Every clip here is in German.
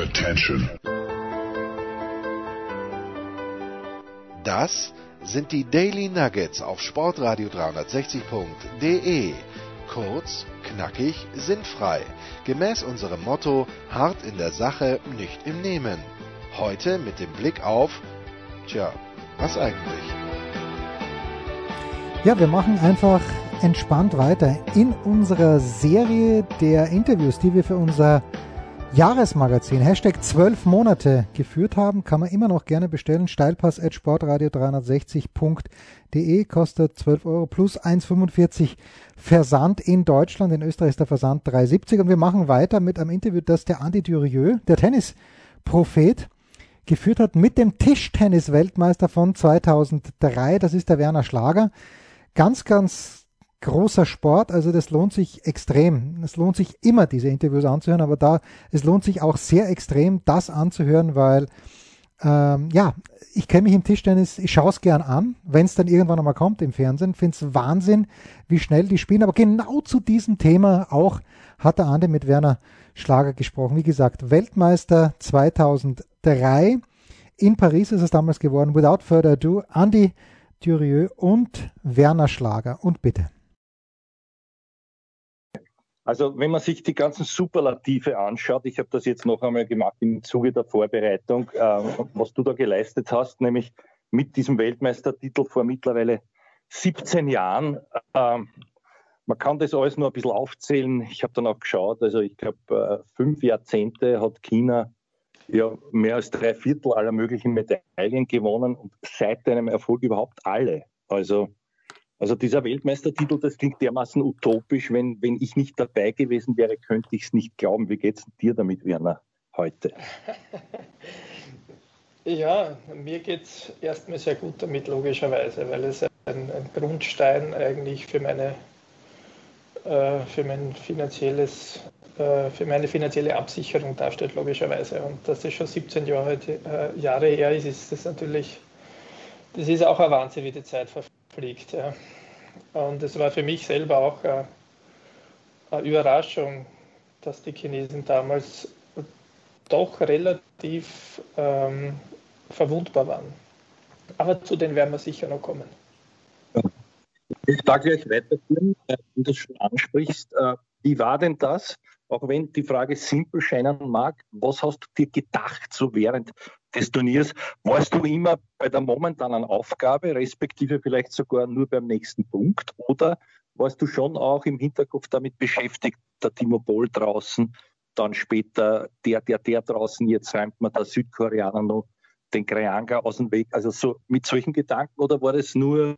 Attention. Das sind die Daily Nuggets auf Sportradio 360.de. Kurz, knackig, sinnfrei. Gemäß unserem Motto: hart in der Sache, nicht im Nehmen. Heute mit dem Blick auf, tja, was eigentlich? Ja, wir machen einfach entspannt weiter in unserer Serie der Interviews, die wir für unser Jahresmagazin Hashtag 12 Monate geführt haben, kann man immer noch gerne bestellen. Steilpass at sportradio360.de kostet 12 Euro plus 1,45 Versand in Deutschland. In Österreich ist der Versand 3,70 und wir machen weiter mit einem Interview, das der Andi Durieux, der Tennisprophet, geführt hat mit dem Tischtennis-Weltmeister von 2003. Das ist der Werner Schlager. Ganz, ganz großer Sport, also das lohnt sich extrem. Es lohnt sich immer, diese Interviews anzuhören, aber da, es lohnt sich auch sehr extrem, das anzuhören, weil, ähm, ja, ich kenne mich im Tischtennis, ich schaue es gern an, wenn es dann irgendwann einmal kommt im Fernsehen, finde es Wahnsinn, wie schnell die spielen, aber genau zu diesem Thema auch hat der Ande mit Werner Schlager gesprochen. Wie gesagt, Weltmeister 2003, in Paris ist es damals geworden, without further ado, Andy Durieux und Werner Schlager. Und bitte. Also wenn man sich die ganzen Superlative anschaut, ich habe das jetzt noch einmal gemacht im Zuge der Vorbereitung, äh, was du da geleistet hast, nämlich mit diesem Weltmeistertitel vor mittlerweile 17 Jahren. Äh, man kann das alles nur ein bisschen aufzählen. Ich habe dann auch geschaut, also ich glaube, äh, fünf Jahrzehnte hat China ja mehr als drei Viertel aller möglichen Medaillen gewonnen und seit deinem Erfolg überhaupt alle. Also also dieser Weltmeistertitel, das klingt dermaßen utopisch. Wenn, wenn ich nicht dabei gewesen wäre, könnte ich es nicht glauben. Wie geht es dir damit, Werner, heute? Ja, mir geht es erstmal sehr gut damit, logischerweise, weil es ein, ein Grundstein eigentlich für meine, äh, für mein finanzielles, äh, für meine finanzielle Absicherung darstellt, logischerweise. Und dass das schon 17 Jahre, äh, Jahre her ist, ist das natürlich, das ist auch ein Wahnsinn, wie die Zeit verfliegt fliegt. Ja. Und es war für mich selber auch eine, eine Überraschung, dass die Chinesen damals doch relativ ähm, verwundbar waren. Aber zu denen werden wir sicher noch kommen. Ich da gleich weiterführen, äh, wenn du das schon ansprichst. Äh, wie war denn das? Auch wenn die Frage simpel scheinen mag, was hast du dir gedacht, so während des Turniers? Warst du immer bei der momentanen Aufgabe, respektive vielleicht sogar nur beim nächsten Punkt? Oder warst du schon auch im Hinterkopf damit beschäftigt, der Timo Boll draußen, dann später der, der, der draußen, jetzt räumt man der Südkoreaner noch den Kreanga aus dem Weg? Also so mit solchen Gedanken oder war das nur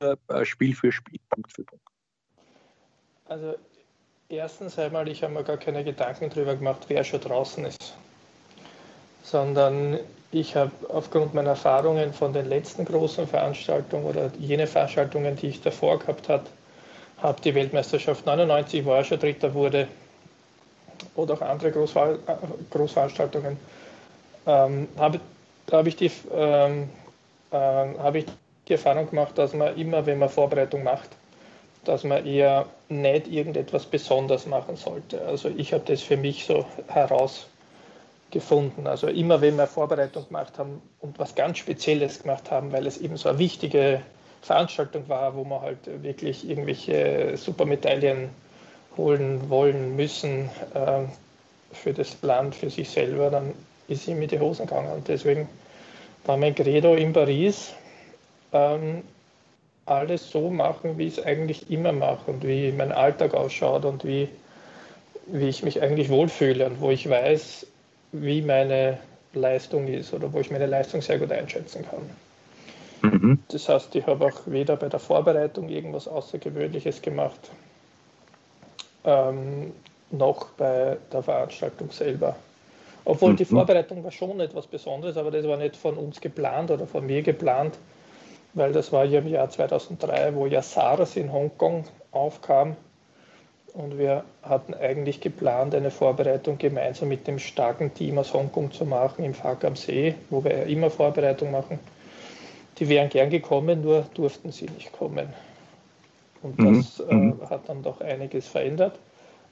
äh, Spiel für Spiel, Punkt für Punkt? Also erstens einmal, ich habe mir gar keine Gedanken darüber gemacht, wer schon draußen ist sondern ich habe aufgrund meiner Erfahrungen von den letzten großen Veranstaltungen oder jene Veranstaltungen, die ich davor gehabt habe, habe die Weltmeisterschaft 99, wo er schon Dritter wurde, oder auch andere Großver Großveranstaltungen, ähm, habe, habe, ich die, ähm, äh, habe ich die Erfahrung gemacht, dass man immer, wenn man Vorbereitung macht, dass man eher nicht irgendetwas besonders machen sollte. Also ich habe das für mich so heraus gefunden. Also immer wenn wir Vorbereitung gemacht haben und was ganz Spezielles gemacht haben, weil es eben so eine wichtige Veranstaltung war, wo man halt wirklich irgendwelche Supermedaillen holen wollen müssen äh, für das Land, für sich selber, dann ist ihm mit die Hosen gegangen. Und deswegen war mein Credo in Paris, ähm, alles so machen, wie ich es eigentlich immer mache und wie mein Alltag ausschaut und wie, wie ich mich eigentlich wohlfühle und wo ich weiß, wie meine Leistung ist oder wo ich meine Leistung sehr gut einschätzen kann. Mhm. Das heißt, ich habe auch weder bei der Vorbereitung irgendwas Außergewöhnliches gemacht, ähm, noch bei der Veranstaltung selber. Obwohl mhm. die Vorbereitung war schon etwas Besonderes, aber das war nicht von uns geplant oder von mir geplant, weil das war ja im Jahr 2003, wo ja SARS in Hongkong aufkam und wir hatten eigentlich geplant, eine Vorbereitung gemeinsam mit dem starken Team aus Hongkong zu machen im Fark am See, wo wir ja immer Vorbereitung machen. Die wären gern gekommen, nur durften sie nicht kommen. Und mhm, das äh, mhm. hat dann doch einiges verändert.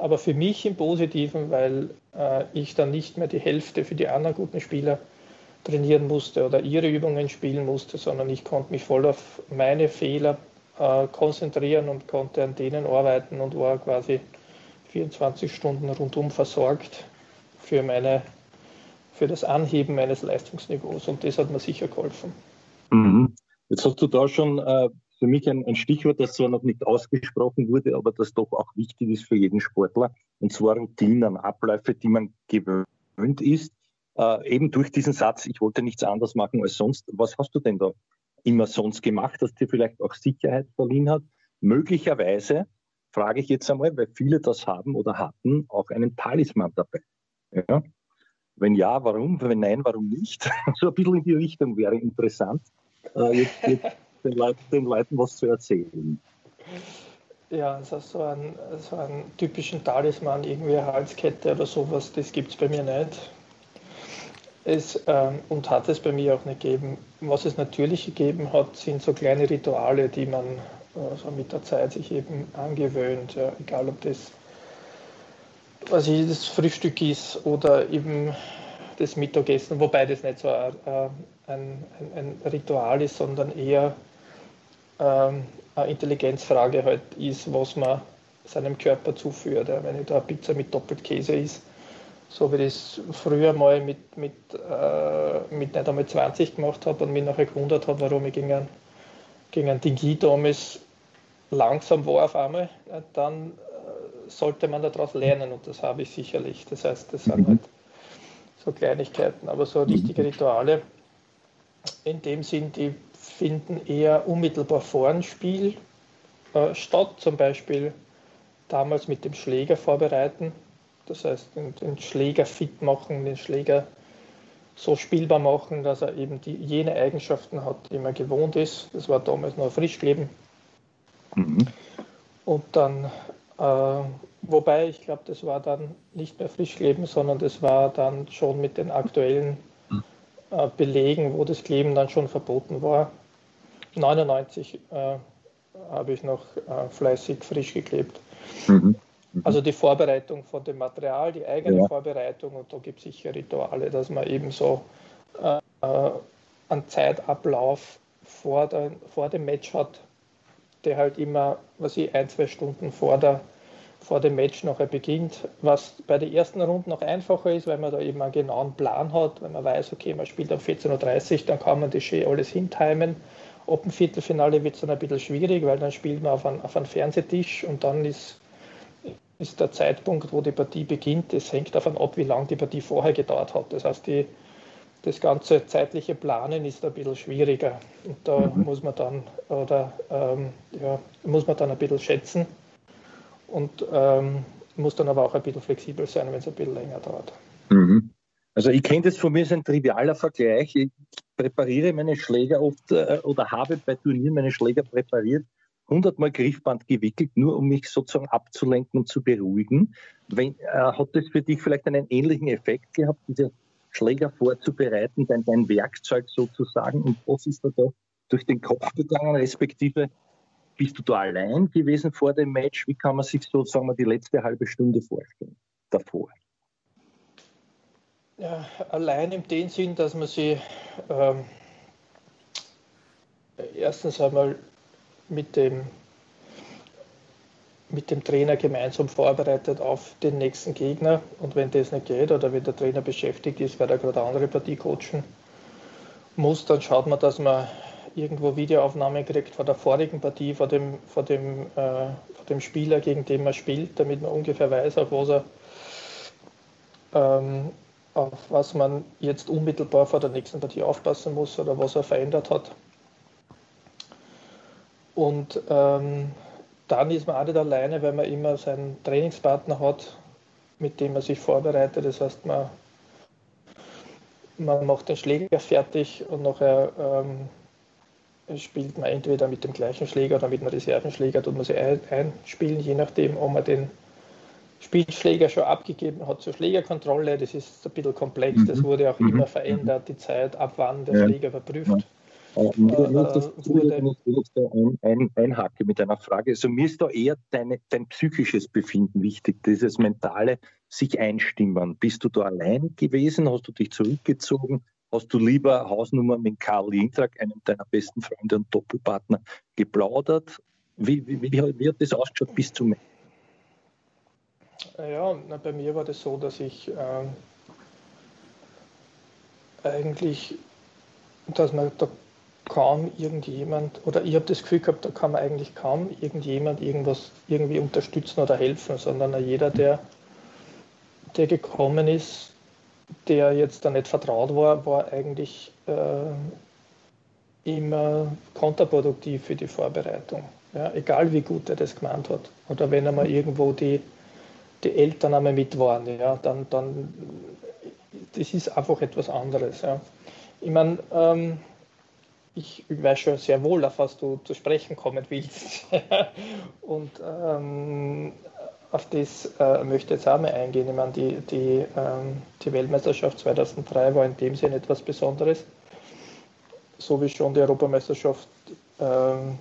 aber für mich im Positiven, weil äh, ich dann nicht mehr die Hälfte für die anderen guten Spieler trainieren musste oder ihre Übungen spielen musste, sondern ich konnte mich voll auf meine Fehler äh, konzentrieren und konnte an denen arbeiten und war quasi 24 Stunden rundum versorgt für meine für das Anheben meines Leistungsniveaus und das hat mir sicher geholfen. Mhm. Jetzt hast du da schon äh, für mich ein, ein, Stichwort, das zwar noch nicht ausgesprochen wurde, aber das doch auch wichtig ist für jeden Sportler, und zwar Routinen, Abläufe, die man gewöhnt ist. Äh, eben durch diesen Satz, ich wollte nichts anderes machen als sonst. Was hast du denn da immer sonst gemacht, das dir vielleicht auch Sicherheit verliehen hat? Möglicherweise, frage ich jetzt einmal, weil viele das haben oder hatten, auch einen Talisman dabei. Ja? Wenn ja, warum? Wenn nein, warum nicht? so ein bisschen in die Richtung wäre interessant. Äh, jetzt, jetzt den, Leuten, den Leuten was zu erzählen. Ja, also so einen, so einen typischen Talisman, irgendwie eine Halskette oder sowas, das gibt es bei mir nicht. Es, ähm, und hat es bei mir auch nicht gegeben. Was es natürlich gegeben hat, sind so kleine Rituale, die man äh, so mit der Zeit sich eben angewöhnt. Ja, egal ob das, was ich, das Frühstück ist oder eben das Mittagessen, wobei das nicht so ein, ein, ein Ritual ist, sondern eher ähm, eine Intelligenzfrage halt ist, was man seinem Körper zuführt. Wenn ich da eine Pizza mit Doppelkäse ist, so wie ich das früher mal mit, mit, äh, mit nicht einmal 20 gemacht habe und mich nachher gewundert habe, warum ich gegen einen, gegen einen Dingi damals langsam war auf einmal, dann äh, sollte man daraus lernen und das habe ich sicherlich. Das heißt, das sind mhm. halt so Kleinigkeiten, aber so richtige Rituale in dem Sinn, die finden eher unmittelbar vor dem Spiel äh, statt, zum Beispiel damals mit dem Schläger vorbereiten, das heißt den, den, Schläger fit machen, den Schläger so spielbar machen, dass er eben die, jene Eigenschaften hat, die man gewohnt ist. Das war damals noch Frischkleben. Mhm. Und dann, äh, wobei ich glaube, das war dann nicht mehr Frischkleben, sondern das war dann schon mit den aktuellen äh, Belegen, wo das Kleben dann schon verboten war. 99 äh, habe ich noch äh, fleißig frisch geklebt. Mhm. Mhm. Also die Vorbereitung von dem Material, die eigene ja. Vorbereitung und da gibt es sicher Rituale, dass man eben so äh, einen Zeitablauf vor, der, vor dem Match hat, der halt immer, was ich, ein, zwei Stunden vor der vor dem Match nachher beginnt, was bei der ersten Runde noch einfacher ist, weil man da eben einen genauen Plan hat, weil man weiß, okay, man spielt um 14.30 Uhr, dann kann man das schön alles hintimen. Ab dem Viertelfinale wird es dann ein bisschen schwierig, weil dann spielt man auf einen, auf einen Fernsehtisch und dann ist, ist der Zeitpunkt, wo die Partie beginnt, das hängt davon ab, wie lange die Partie vorher gedauert hat. Das heißt, die, das ganze zeitliche Planen ist ein bisschen schwieriger. Und da mhm. muss man dann oder ähm, ja, muss man dann ein bisschen schätzen und ähm, muss dann aber auch ein bisschen flexibel sein, wenn es ein bisschen länger dauert. Mhm. Also ich kenne das von mir, ist ein trivialer Vergleich. Ich präpariere meine Schläger oft äh, oder habe bei Turnieren meine Schläger präpariert, hundertmal Griffband gewickelt, nur um mich sozusagen abzulenken und zu beruhigen. Wenn, äh, hat das für dich vielleicht einen ähnlichen Effekt gehabt, diese Schläger vorzubereiten, dein, dein Werkzeug sozusagen? Und was ist da, da durch den Kopf gegangen, respektive bist du da allein gewesen vor dem Match? Wie kann man sich sozusagen die letzte halbe Stunde vorstellen davor? Ja, allein in dem Sinn, dass man sie ähm, erstens einmal mit dem, mit dem Trainer gemeinsam vorbereitet auf den nächsten Gegner. Und wenn das nicht geht oder wenn der Trainer beschäftigt ist, weil er gerade andere Partie coachen muss, dann schaut man, dass man irgendwo Videoaufnahmen kriegt von der vorigen Partie, von dem, von dem, äh, von dem Spieler, gegen den man spielt, damit man ungefähr weiß, auf was er ähm, auf was man jetzt unmittelbar vor der nächsten Partie aufpassen muss oder was er verändert hat. Und ähm, dann ist man auch nicht alleine, weil man immer seinen Trainingspartner hat, mit dem man sich vorbereitet. Das heißt, man, man macht den Schläger fertig und nachher ähm, spielt man entweder mit dem gleichen Schläger oder mit einem Reservenschläger, tut man sie einspielen, je nachdem, ob man den Spielschläger schon abgegeben hat zur Schlägerkontrolle. Das ist ein bisschen komplex, das mhm. wurde auch mhm. immer verändert, die Zeit, ab wann der ja. Schläger überprüft. Äh, nur, nur, dass da ein, ein, einhacke mit einer Frage. Also mir ist da eher deine, dein psychisches Befinden wichtig, dieses mentale sich einstimmen. Bist du da allein gewesen? Hast du dich zurückgezogen? Hast du lieber Hausnummer mit Karl Jintrak, einem deiner besten Freunde und Doppelpartner, geplaudert? Wie, wie, wie, wie hat das ausgeschaut bis zum Ende? Ja, na, bei mir war das so, dass ich äh, eigentlich, dass man da kaum irgendjemand, oder ich habe das Gefühl gehabt, da kann man eigentlich kaum irgendjemand irgendwas irgendwie unterstützen oder helfen, sondern jeder, der, der gekommen ist, der jetzt da nicht vertraut war, war eigentlich äh, immer kontraproduktiv für die Vorbereitung. Ja, egal wie gut er das gemeint hat. Oder wenn er mal irgendwo die, die Eltern einmal mit waren, ja, dann, dann das ist einfach etwas anderes. Ja. Ich meine, ähm, ich weiß schon sehr wohl, auf was du zu sprechen kommen willst. Und ähm, auf das äh, möchte ich jetzt auch mal eingehen. Ich meine, die, die, ähm, die Weltmeisterschaft 2003 war in dem Sinne etwas Besonderes, so wie schon die Europameisterschaft ähm,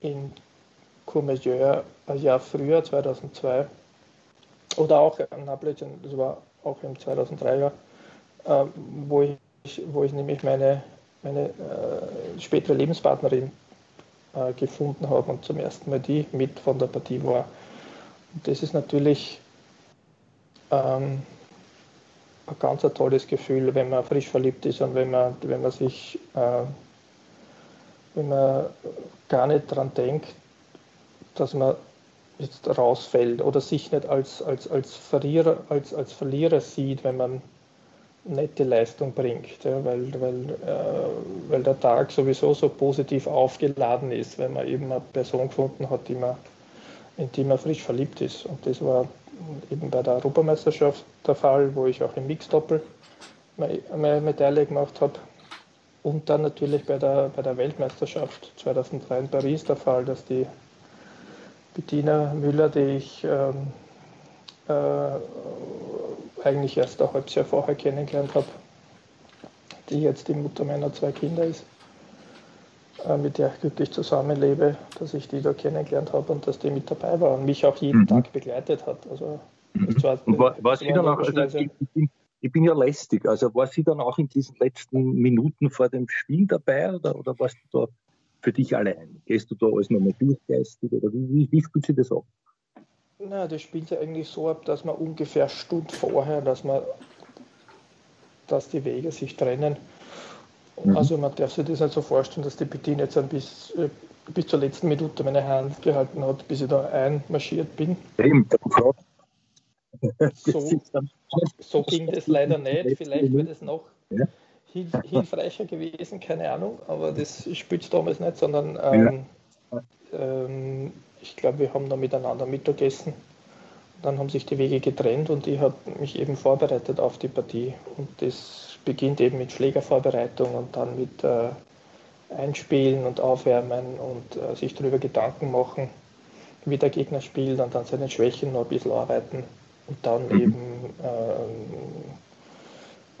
in Courmayeur ein Jahr früher, 2002, oder auch, na Blödsinn, das war auch im 2003 Jahr, äh, wo, ich, wo ich nämlich meine, meine äh, spätere Lebenspartnerin äh, gefunden habe und zum ersten Mal die mit von der Partie war. Und das ist natürlich ähm, ein ganz tolles Gefühl, wenn man frisch verliebt ist und wenn man, wenn man sich, äh, wenn man gar nicht daran denkt, dass man jetzt rausfällt oder sich nicht als, als, als, Verlierer, als, als Verlierer sieht, wenn man nette Leistung bringt, ja, weil, weil, äh, weil der Tag sowieso so positiv aufgeladen ist, wenn man eben eine Person gefunden hat, die man in die man frisch verliebt ist. Und das war eben bei der Europameisterschaft der Fall, wo ich auch im Mixdoppel eine Medaille gemacht habe. Und dann natürlich bei der, bei der Weltmeisterschaft 2003 in Paris der Fall, dass die Bettina Müller, die ich ähm, äh, eigentlich erst ein halbes Jahr vorher kennengelernt habe, die jetzt die Mutter meiner zwei Kinder ist, äh, mit der ich glücklich zusammenlebe, dass ich die da kennengelernt habe und dass die mit dabei war und mich auch jeden mhm. Tag begleitet hat. Also, mhm. war, war, war sie dann auch, also ich, bin, ich, bin, ja lästig, also war sie dann auch in diesen letzten Minuten vor dem Spiel dabei oder, oder warst du da für dich allein? Gehst du da alles nochmal durchgeistig oder wie, wie, wie spielt sie das ab? Na, das spielt sich eigentlich so ab, dass man ungefähr Stunden vorher, dass man, dass die Wege sich trennen Mhm. Also man darf sich das nicht so vorstellen, dass die Bettina jetzt bis, äh, bis zur letzten Minute meine Hand gehalten hat, bis ich da einmarschiert bin. Eben, so, so ging das leider nicht. Vielleicht wäre das noch ja. hilfreicher gewesen, keine Ahnung, aber das spielt damals nicht, sondern ähm, ja. ähm, ich glaube, wir haben da miteinander Mittagessen. Dann haben sich die Wege getrennt und ich habe mich eben vorbereitet auf die Partie. Und das beginnt eben mit Schlägervorbereitung und dann mit äh, Einspielen und Aufwärmen und äh, sich darüber Gedanken machen, wie der Gegner spielt und dann seine Schwächen noch ein bisschen arbeiten und dann mhm. eben äh,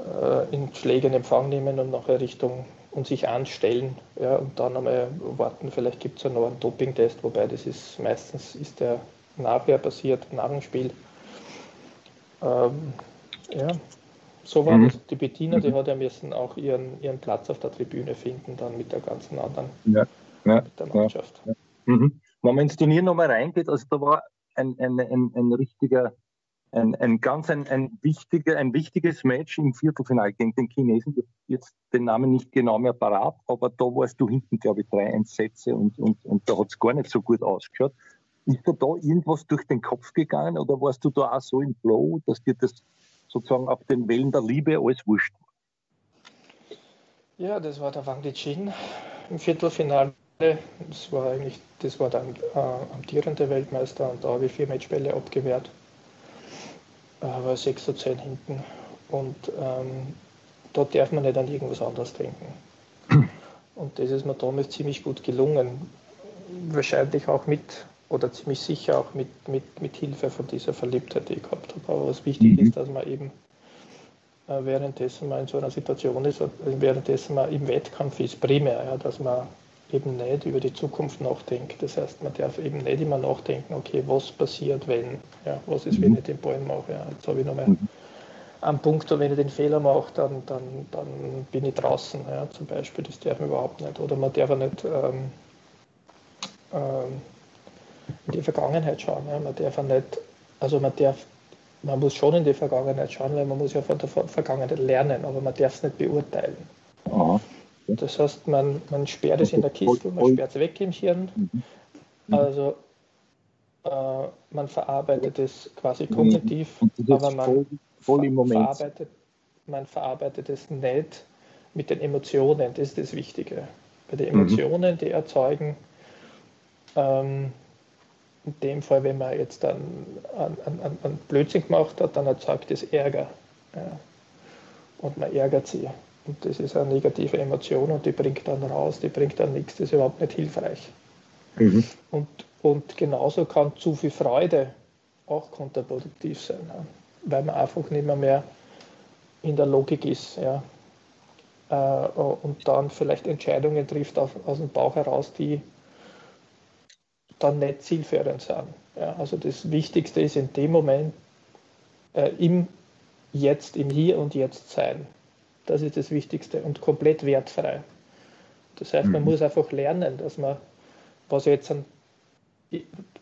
äh, in Schläge in Empfang nehmen und nachher Richtung und sich anstellen ja, und dann einmal warten, vielleicht gibt es ja noch einen Doping-Test, wobei das ist meistens ist der nachher passiert, nach dem Spiel. Ähm, ja, so war mhm. das. Die Bettina, die mhm. hat ja müssen auch ihren, ihren Platz auf der Tribüne finden, dann mit der ganzen anderen ja, ja, mit der Mannschaft. Ja, mhm. Wenn man ins Turnier nochmal reingeht, also da war ein, ein, ein, ein richtiger, ein, ein ganz ein, ein, wichtiger, ein wichtiges Match im Viertelfinale gegen den Chinesen. Jetzt den Namen nicht genau mehr parat, aber da warst du hinten, glaube ich, drei Einsätze und, und, und da hat es gar nicht so gut ausgeschaut. Ist da da irgendwas durch den Kopf gegangen oder warst du da auch so im Flow, dass dir das sozusagen auf den Wellen der Liebe alles wurscht. Ja, das war der Wang Lijin im Viertelfinale. Das war eigentlich, das war dann äh, amtierende Weltmeister und da habe ich vier Matchbälle abgewehrt. Äh, war 6 zu 10 hinten. Und ähm, da darf man nicht an irgendwas anderes denken. Und das ist mir damals ziemlich gut gelungen. Wahrscheinlich auch mit oder ziemlich sicher auch mit, mit, mit Hilfe von dieser Verliebtheit, die ich gehabt habe. Aber was wichtig mhm. ist, dass man eben äh, währenddessen man in so einer Situation ist, währenddessen man im Wettkampf ist, primär, ja, dass man eben nicht über die Zukunft nachdenkt. Das heißt, man darf eben nicht immer nachdenken, okay, was passiert, wenn, ja, was ist, wenn mhm. ich den Ball mache. Ja. Jetzt habe ich nochmal mhm. einen Punkt, wenn ich den Fehler mache, dann, dann, dann bin ich draußen, ja, zum Beispiel. Das darf man überhaupt nicht. Oder man darf auch nicht ähm, ähm, in die Vergangenheit schauen. Ja. Man darf auch nicht, also man darf man muss schon in die Vergangenheit schauen, weil man muss ja von der Vergangenheit lernen, aber man darf es nicht beurteilen. Aha. Das heißt, man, man sperrt es in der Kiste, man sperrt es weg im Hirn. Mhm. Mhm. Also äh, man verarbeitet es quasi kognitiv, aber man, verarbeitet, man verarbeitet es nicht mit den Emotionen, das ist das Wichtige. Bei den mhm. Emotionen, die erzeugen, ähm, in dem Fall, wenn man jetzt dann einen, einen, einen Blödsinn gemacht hat, dann erzeugt es Ärger. Ja. Und man ärgert sie. Und das ist eine negative Emotion und die bringt dann raus, die bringt dann nichts, das ist überhaupt nicht hilfreich. Mhm. Und, und genauso kann zu viel Freude auch kontraproduktiv sein, weil man einfach nicht mehr, mehr in der Logik ist. Ja. Äh, und dann vielleicht Entscheidungen trifft aus dem Bauch heraus, die dann nicht zielführend sind. Ja, also das Wichtigste ist in dem Moment äh, im Jetzt, im Hier und Jetzt sein. Das ist das Wichtigste und komplett wertfrei. Das heißt, man mhm. muss einfach lernen, dass man, was jetzt an,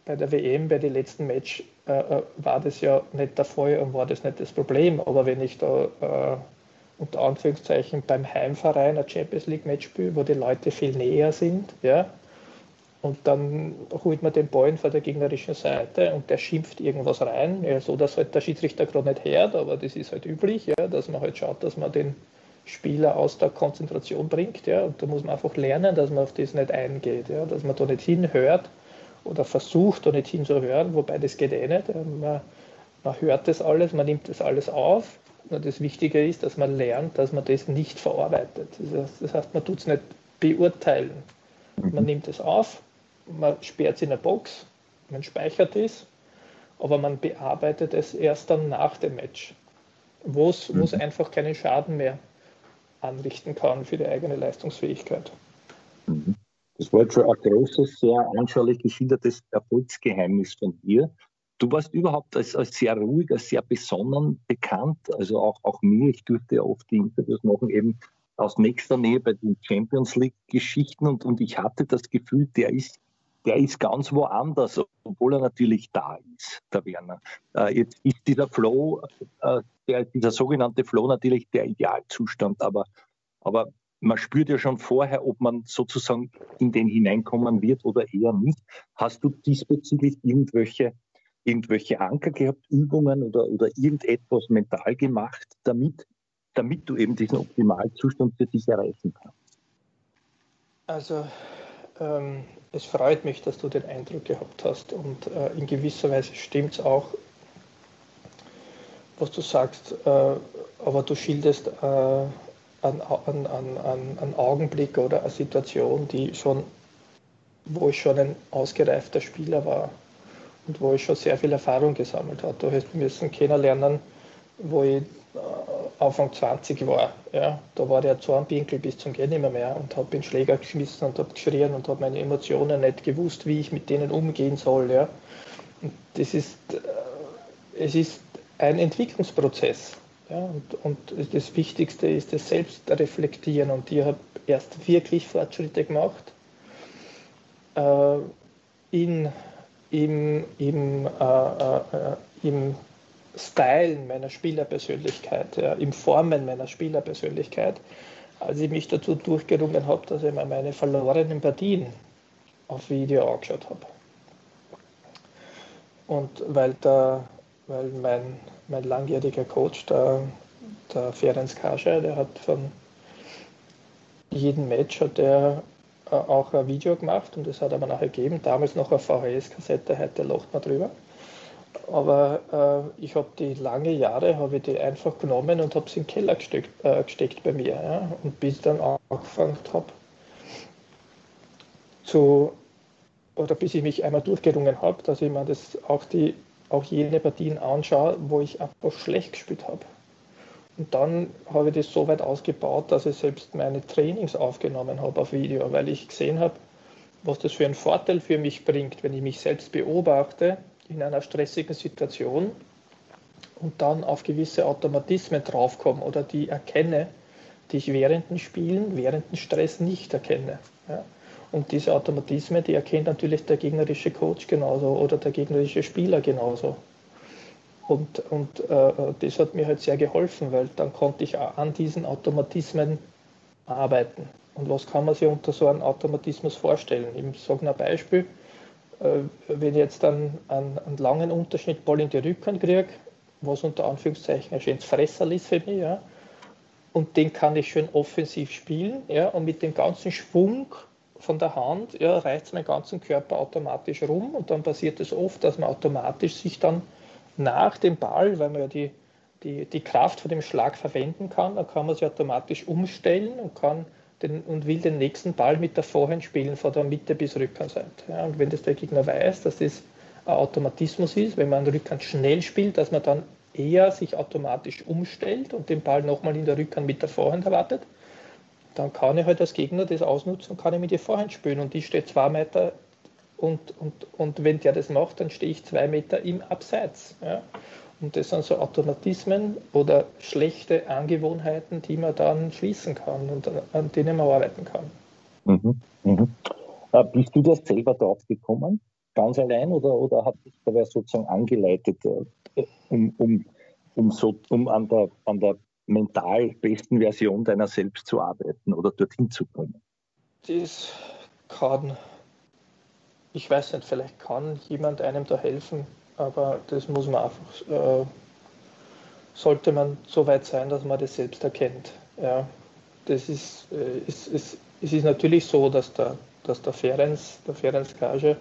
bei der WM, bei den letzten Match, äh, äh, war das ja nicht der Fall und war das nicht das Problem. Aber wenn ich da äh, unter Anführungszeichen beim Heimverein ein Champions League Match spiele, wo die Leute viel näher sind, ja, und dann holt man den Ball von der gegnerischen Seite und der schimpft irgendwas rein, ja, so dass halt der Schiedsrichter gerade nicht hört, aber das ist halt üblich, ja, dass man halt schaut, dass man den Spieler aus der Konzentration bringt. Ja, und da muss man einfach lernen, dass man auf das nicht eingeht, ja, dass man da nicht hinhört oder versucht, da nicht hinzuhören, wobei das geht eh nicht. Man, man hört das alles, man nimmt das alles auf. Nur das Wichtige ist, dass man lernt, dass man das nicht verarbeitet. Das heißt, man tut es nicht beurteilen. Man nimmt es auf, man sperrt es in eine Box, man speichert es, aber man bearbeitet es erst dann nach dem Match, wo es mhm. einfach keinen Schaden mehr anrichten kann für die eigene Leistungsfähigkeit. Mhm. Das war jetzt schon ein großes, sehr anschaulich geschildertes Erfolgsgeheimnis von dir. Du warst überhaupt als, als sehr ruhig, als sehr besonnen bekannt. Also auch, auch mir, ich durfte ja oft die Interviews machen, eben aus nächster Nähe bei den Champions League-Geschichten und, und ich hatte das Gefühl, der ist der ist ganz woanders, obwohl er natürlich da ist, der Werner. Äh, jetzt ist dieser Flow, äh, der, dieser sogenannte Flow natürlich der Idealzustand, aber, aber man spürt ja schon vorher, ob man sozusagen in den hineinkommen wird oder eher nicht. Hast du diesbezüglich irgendwelche, irgendwelche Anker gehabt, Übungen oder, oder irgendetwas mental gemacht, damit, damit du eben diesen Optimalzustand für dich erreichen kannst? Also ähm, es freut mich, dass du den Eindruck gehabt hast und äh, in gewisser Weise stimmt es auch, was du sagst, äh, aber du schilderst äh, einen, einen, einen, Augenblick oder eine Situation, die schon, wo ich schon ein ausgereifter Spieler war und wo ich schon sehr viel Erfahrung gesammelt habe. Du hast müssen kennenlernen, wo ich Anfang 20 war. Ja, da war der Zornpinkel bis zum Gehen immer mehr und habe den Schläger geschmissen und habe geschrien und habe meine Emotionen nicht gewusst, wie ich mit denen umgehen soll. Ja. Und das ist, äh, es ist ein Entwicklungsprozess. Ja, und, und das Wichtigste ist das Selbstreflektieren und ich habe erst wirklich Fortschritte gemacht äh, in, im, im, äh, äh, im Stylen meiner Spielerpersönlichkeit, ja, im Formen meiner Spielerpersönlichkeit, als ich mich dazu durchgerungen habe, dass ich mir meine verlorenen Partien auf Video angeschaut habe. Und weil, der, weil mein, mein langjähriger Coach, der, der Ferenc Kascha, der hat von jedem Match hat er äh, auch ein Video gemacht und das hat er mir nachher gegeben, damals noch eine VHS-Kassette, heute lacht man drüber. Aber äh, ich habe die lange Jahre, habe ich die einfach genommen und habe sie in den Keller gesteckt, äh, gesteckt bei mir. Ja? Und bis ich dann angefangen habe, zu, oder bis ich mich einmal durchgerungen habe, dass ich mir das auch, die, auch jene Partien anschaue, wo ich einfach schlecht gespielt habe. Und dann habe ich das so weit ausgebaut, dass ich selbst meine Trainings aufgenommen habe auf Video, weil ich gesehen habe, was das für einen Vorteil für mich bringt, wenn ich mich selbst beobachte in einer stressigen Situation und dann auf gewisse Automatismen draufkomme oder die erkenne, die ich während dem Spielen, während dem Stress nicht erkenne. Ja. Und diese Automatismen, die erkennt natürlich der gegnerische Coach genauso oder der gegnerische Spieler genauso. Und, und äh, das hat mir halt sehr geholfen, weil dann konnte ich an diesen Automatismen arbeiten. Und was kann man sich unter so einem Automatismus vorstellen? Ich sage ein Beispiel, wenn ich jetzt einen, einen, einen langen Unterschnitt Ball in die Rückhand kriege, was unter Anführungszeichen ein schönes Fresserl ist für mich, ja, und den kann ich schön offensiv spielen, ja, und mit dem ganzen Schwung von der Hand ja, reicht mein ganzen Körper automatisch rum und dann passiert es oft, dass man automatisch sich dann nach dem Ball, weil man ja die, die, die Kraft von dem Schlag verwenden kann, dann kann man sich automatisch umstellen und kann den, und will den nächsten Ball mit der Vorhand spielen, von der Mitte bis Rückhandseite. Ja, und wenn das der Gegner weiß, dass das ein Automatismus ist, wenn man Rückhand schnell spielt, dass man dann eher sich automatisch umstellt und den Ball nochmal in der Rückhand mit der Vorhand erwartet, dann kann ich halt als Gegner das ausnutzen und kann ich mit der Vorhand spielen und die steht zwei Meter und, und, und wenn der das macht, dann stehe ich zwei Meter im Abseits. Ja. Und das sind so Automatismen oder schlechte Angewohnheiten, die man dann schließen kann und an denen man arbeiten kann. Mhm, mhm. Äh, bist du das selber drauf gekommen, ganz allein, oder, oder hat dich da wer sozusagen angeleitet, äh, um, um, um, so, um an, der, an der mental besten Version deiner selbst zu arbeiten oder dorthin zu kommen? Das kann, ich weiß nicht, vielleicht kann jemand einem da helfen, aber das muss man einfach, äh, sollte man so weit sein, dass man das selbst erkennt. Ja, das ist, äh, ist, ist, es ist natürlich so, dass der, dass der Ferenc, der Ferenc Gage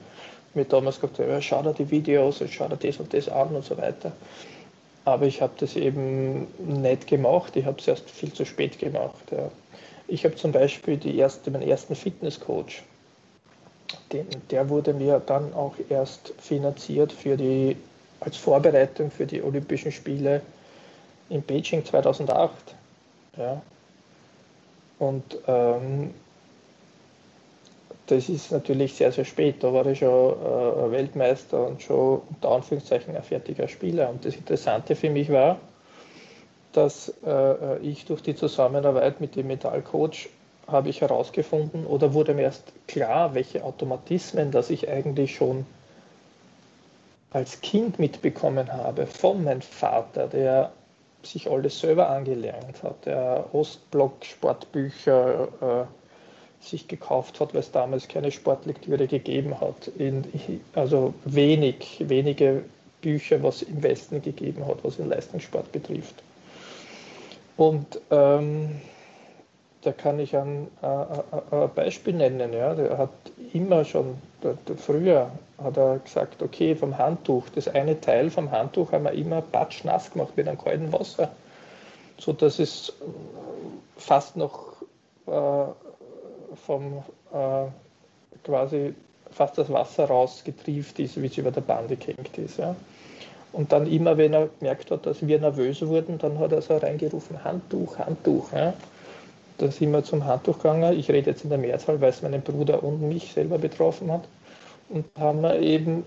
mir damals gesagt hat, ja, schau dir die Videos, schau dir das und das an und so weiter. Aber ich habe das eben nicht gemacht, ich habe es erst viel zu spät gemacht. Ja. Ich habe zum Beispiel die erste, meinen ersten Fitnesscoach, den, der wurde mir dann auch erst finanziert für die, als Vorbereitung für die Olympischen Spiele in Beijing 2008. Ja. Und ähm, das ist natürlich sehr, sehr spät. Da war ich schon äh, Weltmeister und schon unter Anführungszeichen ein fertiger Spieler. Und das Interessante für mich war, dass äh, ich durch die Zusammenarbeit mit dem Metallcoach habe ich herausgefunden oder wurde mir erst klar, welche Automatismen, dass ich eigentlich schon als Kind mitbekommen habe von meinem Vater, der sich alles selber angelernt hat, der Ostblock-Sportbücher äh, sich gekauft hat, weil es damals keine Sportlektüre gegeben hat. In, also wenig, wenige Bücher, was im Westen gegeben hat, was den Leistungssport betrifft. Und ähm, da kann ich ein, ein, ein, Beispiel nennen. Ja. Der hat immer schon, früher hat er gesagt, okay, vom Handtuch, das eine Teil vom Handtuch haben wir immer patschnass gemacht mit einem kalten Wasser, sodass es fast noch äh, vom äh, quasi fast das Wasser rausgetrieft ist, wie es über der Bande gehängt ist. Ja. Und dann immer, wenn er gemerkt hat, dass wir nervös wurden, dann hat er so reingerufen, Handtuch, Handtuch. Ja. Da sind wir zum Handtuch gegangen. Ich rede jetzt in der Mehrzahl, weil es meinen Bruder und mich selber betroffen hat. Und haben wir eben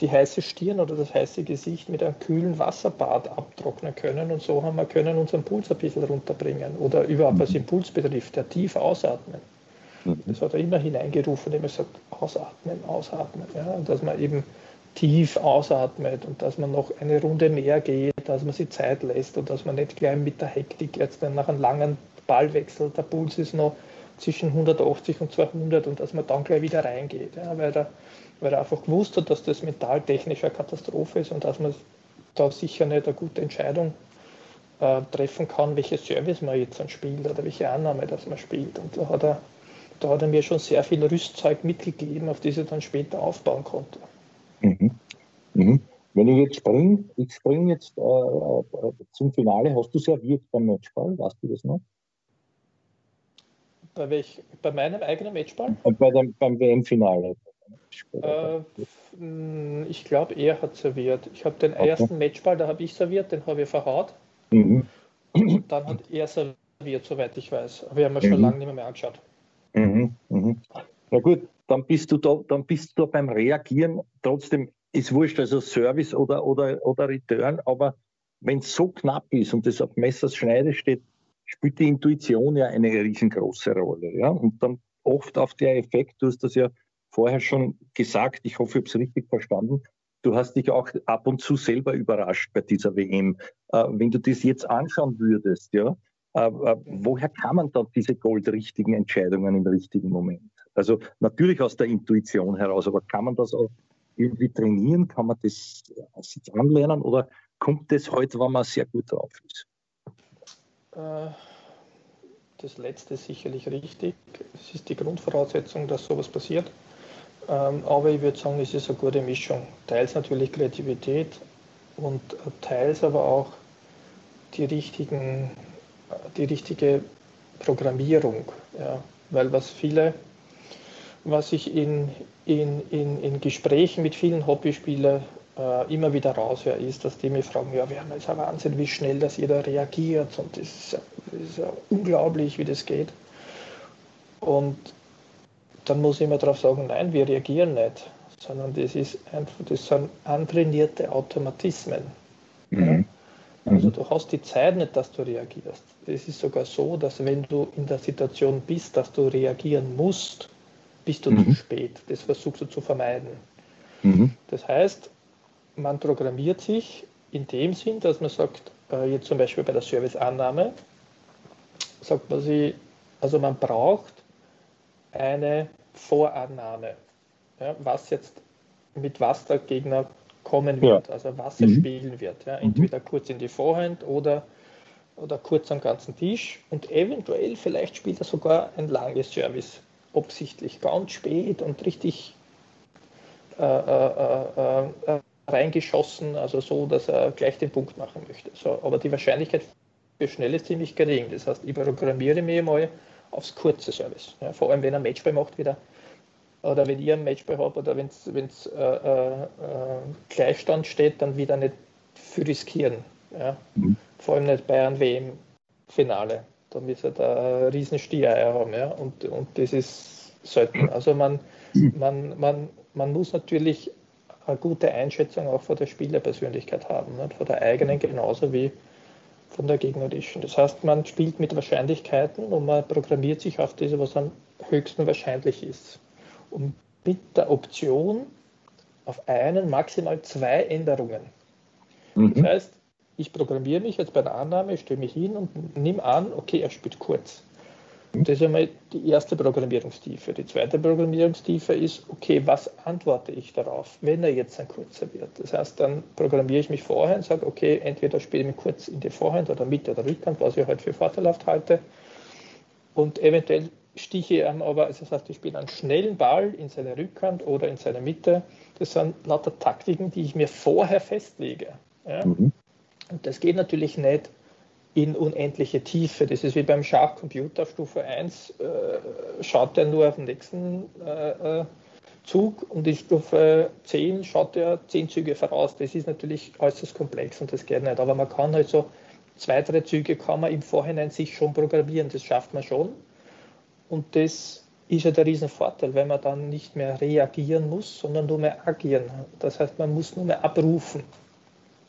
die heiße Stirn oder das heiße Gesicht mit einem kühlen Wasserbad abtrocknen können und so haben wir können unseren Puls ein bisschen runterbringen oder überhaupt was den Puls betrifft, der tief ausatmen. Mhm. Das hat er immer hineingerufen, immer gesagt, ausatmen, ausatmen. Ja, dass man eben tief ausatmet und dass man noch eine Runde mehr geht, dass man sich Zeit lässt und dass man nicht gleich mit der Hektik jetzt dann nach einem langen Ballwechsel, der Puls ist noch zwischen 180 und 200 und dass man dann gleich wieder reingeht. Ja, weil der weil er einfach gewusst hat, dass das mentaltechnisch eine Katastrophe ist und dass man da sicher nicht eine gute Entscheidung äh, treffen kann, welches Service man jetzt dann spielt oder welche Annahme das man spielt. Und da hat er, da hat er mir schon sehr viel Rüstzeug mitgegeben, auf das ich dann später aufbauen konnte. Mhm. Mhm. Wenn ich jetzt springe, ich springe jetzt äh, äh, zum Finale, hast du serviert beim Matchball, weißt du das noch? Bei, welch, bei meinem eigenen Matchball? Bei dem, beim WM-Finale. Äh, ich glaube, er hat serviert. Ich habe den okay. ersten Matchball, da habe ich serviert, den habe ich verhaut. Mhm. Und dann hat er serviert, soweit ich weiß. Aber wir haben schon mhm. lange nicht mehr, mehr angeschaut. Mhm. Mhm. Na gut, dann bist du da, dann bist du da beim Reagieren. Trotzdem ist wurscht, also Service oder, oder, oder Return, aber wenn es so knapp ist und es auf Messers Schneide steht, spielt die Intuition ja eine riesengroße Rolle. Ja? Und dann oft auf der Effekt, du hast das ja vorher schon gesagt, ich hoffe, ich habe es richtig verstanden, du hast dich auch ab und zu selber überrascht bei dieser WM. Äh, wenn du das jetzt anschauen würdest, ja, äh, äh, woher kann man dann diese goldrichtigen Entscheidungen im richtigen Moment? Also natürlich aus der Intuition heraus, aber kann man das auch irgendwie trainieren? Kann man das sich anlernen oder kommt das heute, wenn man sehr gut drauf ist? Äh, das letzte ist sicherlich richtig. Es ist die Grundvoraussetzung, dass sowas passiert. Ähm, aber ich würde sagen, es ist eine gute Mischung. Teils natürlich Kreativität und teils aber auch die, richtigen, die richtige Programmierung. Ja. Weil was viele, was ich in, in, in, in Gesprächen mit vielen Hobbyspielern äh, immer wieder raushöre, ist, dass die mich fragen, ja, wir haben jetzt ein Wahnsinn, wie schnell das jeder reagiert und das ist, das ist ja unglaublich, wie das geht. Und dann muss ich immer darauf sagen, nein, wir reagieren nicht, sondern das, ist einfach, das sind antrainierte Automatismen. Mhm. Also du hast die Zeit nicht, dass du reagierst. Es ist sogar so, dass wenn du in der Situation bist, dass du reagieren musst, bist du mhm. zu spät. Das versuchst du zu vermeiden. Mhm. Das heißt, man programmiert sich in dem Sinn, dass man sagt, äh, jetzt zum Beispiel bei der Serviceannahme, sagt man sie, also man braucht eine Vorannahme, ja, was jetzt mit was der Gegner kommen wird, ja. also was er mhm. spielen wird. Ja, entweder mhm. kurz in die Vorhand oder, oder kurz am ganzen Tisch und eventuell vielleicht spielt er sogar ein langes Service, absichtlich ganz spät und richtig äh, äh, äh, äh reingeschossen, also so, dass er gleich den Punkt machen möchte. So, aber die Wahrscheinlichkeit für schnell ist ziemlich gering. Das heißt, ich programmiere mir mal aufs kurze Service. Ja, vor allem, wenn er Matchball macht wieder, oder wenn ihr ein Matchball habt, oder wenn es äh, äh, Gleichstand steht, dann wieder nicht für riskieren. Ja? Mhm. Vor allem nicht bei einem WM-Finale. Da wird er da riesen Stiereier haben. Ja? Und, und das ist selten. Also man, man, man, man muss natürlich eine gute Einschätzung auch von der Spielerpersönlichkeit haben, nicht? von der eigenen genauso wie von der gegnerischen. Das heißt, man spielt mit Wahrscheinlichkeiten und man programmiert sich auf das, was am höchsten wahrscheinlich ist. Und mit der Option auf einen, maximal zwei Änderungen. Mhm. Das heißt, ich programmiere mich jetzt bei der Annahme, stelle mich hin und nehme an, okay, er spielt kurz. Das ist einmal die erste Programmierungstiefe. Die zweite Programmierungstiefe ist, okay, was antworte ich darauf, wenn er jetzt ein kurzer wird? Das heißt, dann programmiere ich mich vorher und sage, okay, entweder spiele ich mich kurz in die Vorhand oder Mitte oder Rückhand, was ich halt für vorteilhaft halte. Und eventuell stiche ich ihm aber, also das heißt, ich spiele einen schnellen Ball in seine Rückhand oder in seine Mitte. Das sind lauter Taktiken, die ich mir vorher festlege. Ja? Mhm. Und das geht natürlich nicht in unendliche Tiefe. Das ist wie beim Schachcomputer Stufe 1, äh, schaut er nur auf den nächsten äh, äh, Zug und in Stufe 10 schaut er 10 Züge voraus. Das ist natürlich äußerst komplex und das geht nicht. Aber man kann halt so zwei, drei Züge kann man im Vorhinein sich schon programmieren. Das schafft man schon. Und das ist ja der Riesenvorteil, weil man dann nicht mehr reagieren muss, sondern nur mehr agieren. Das heißt, man muss nur mehr abrufen.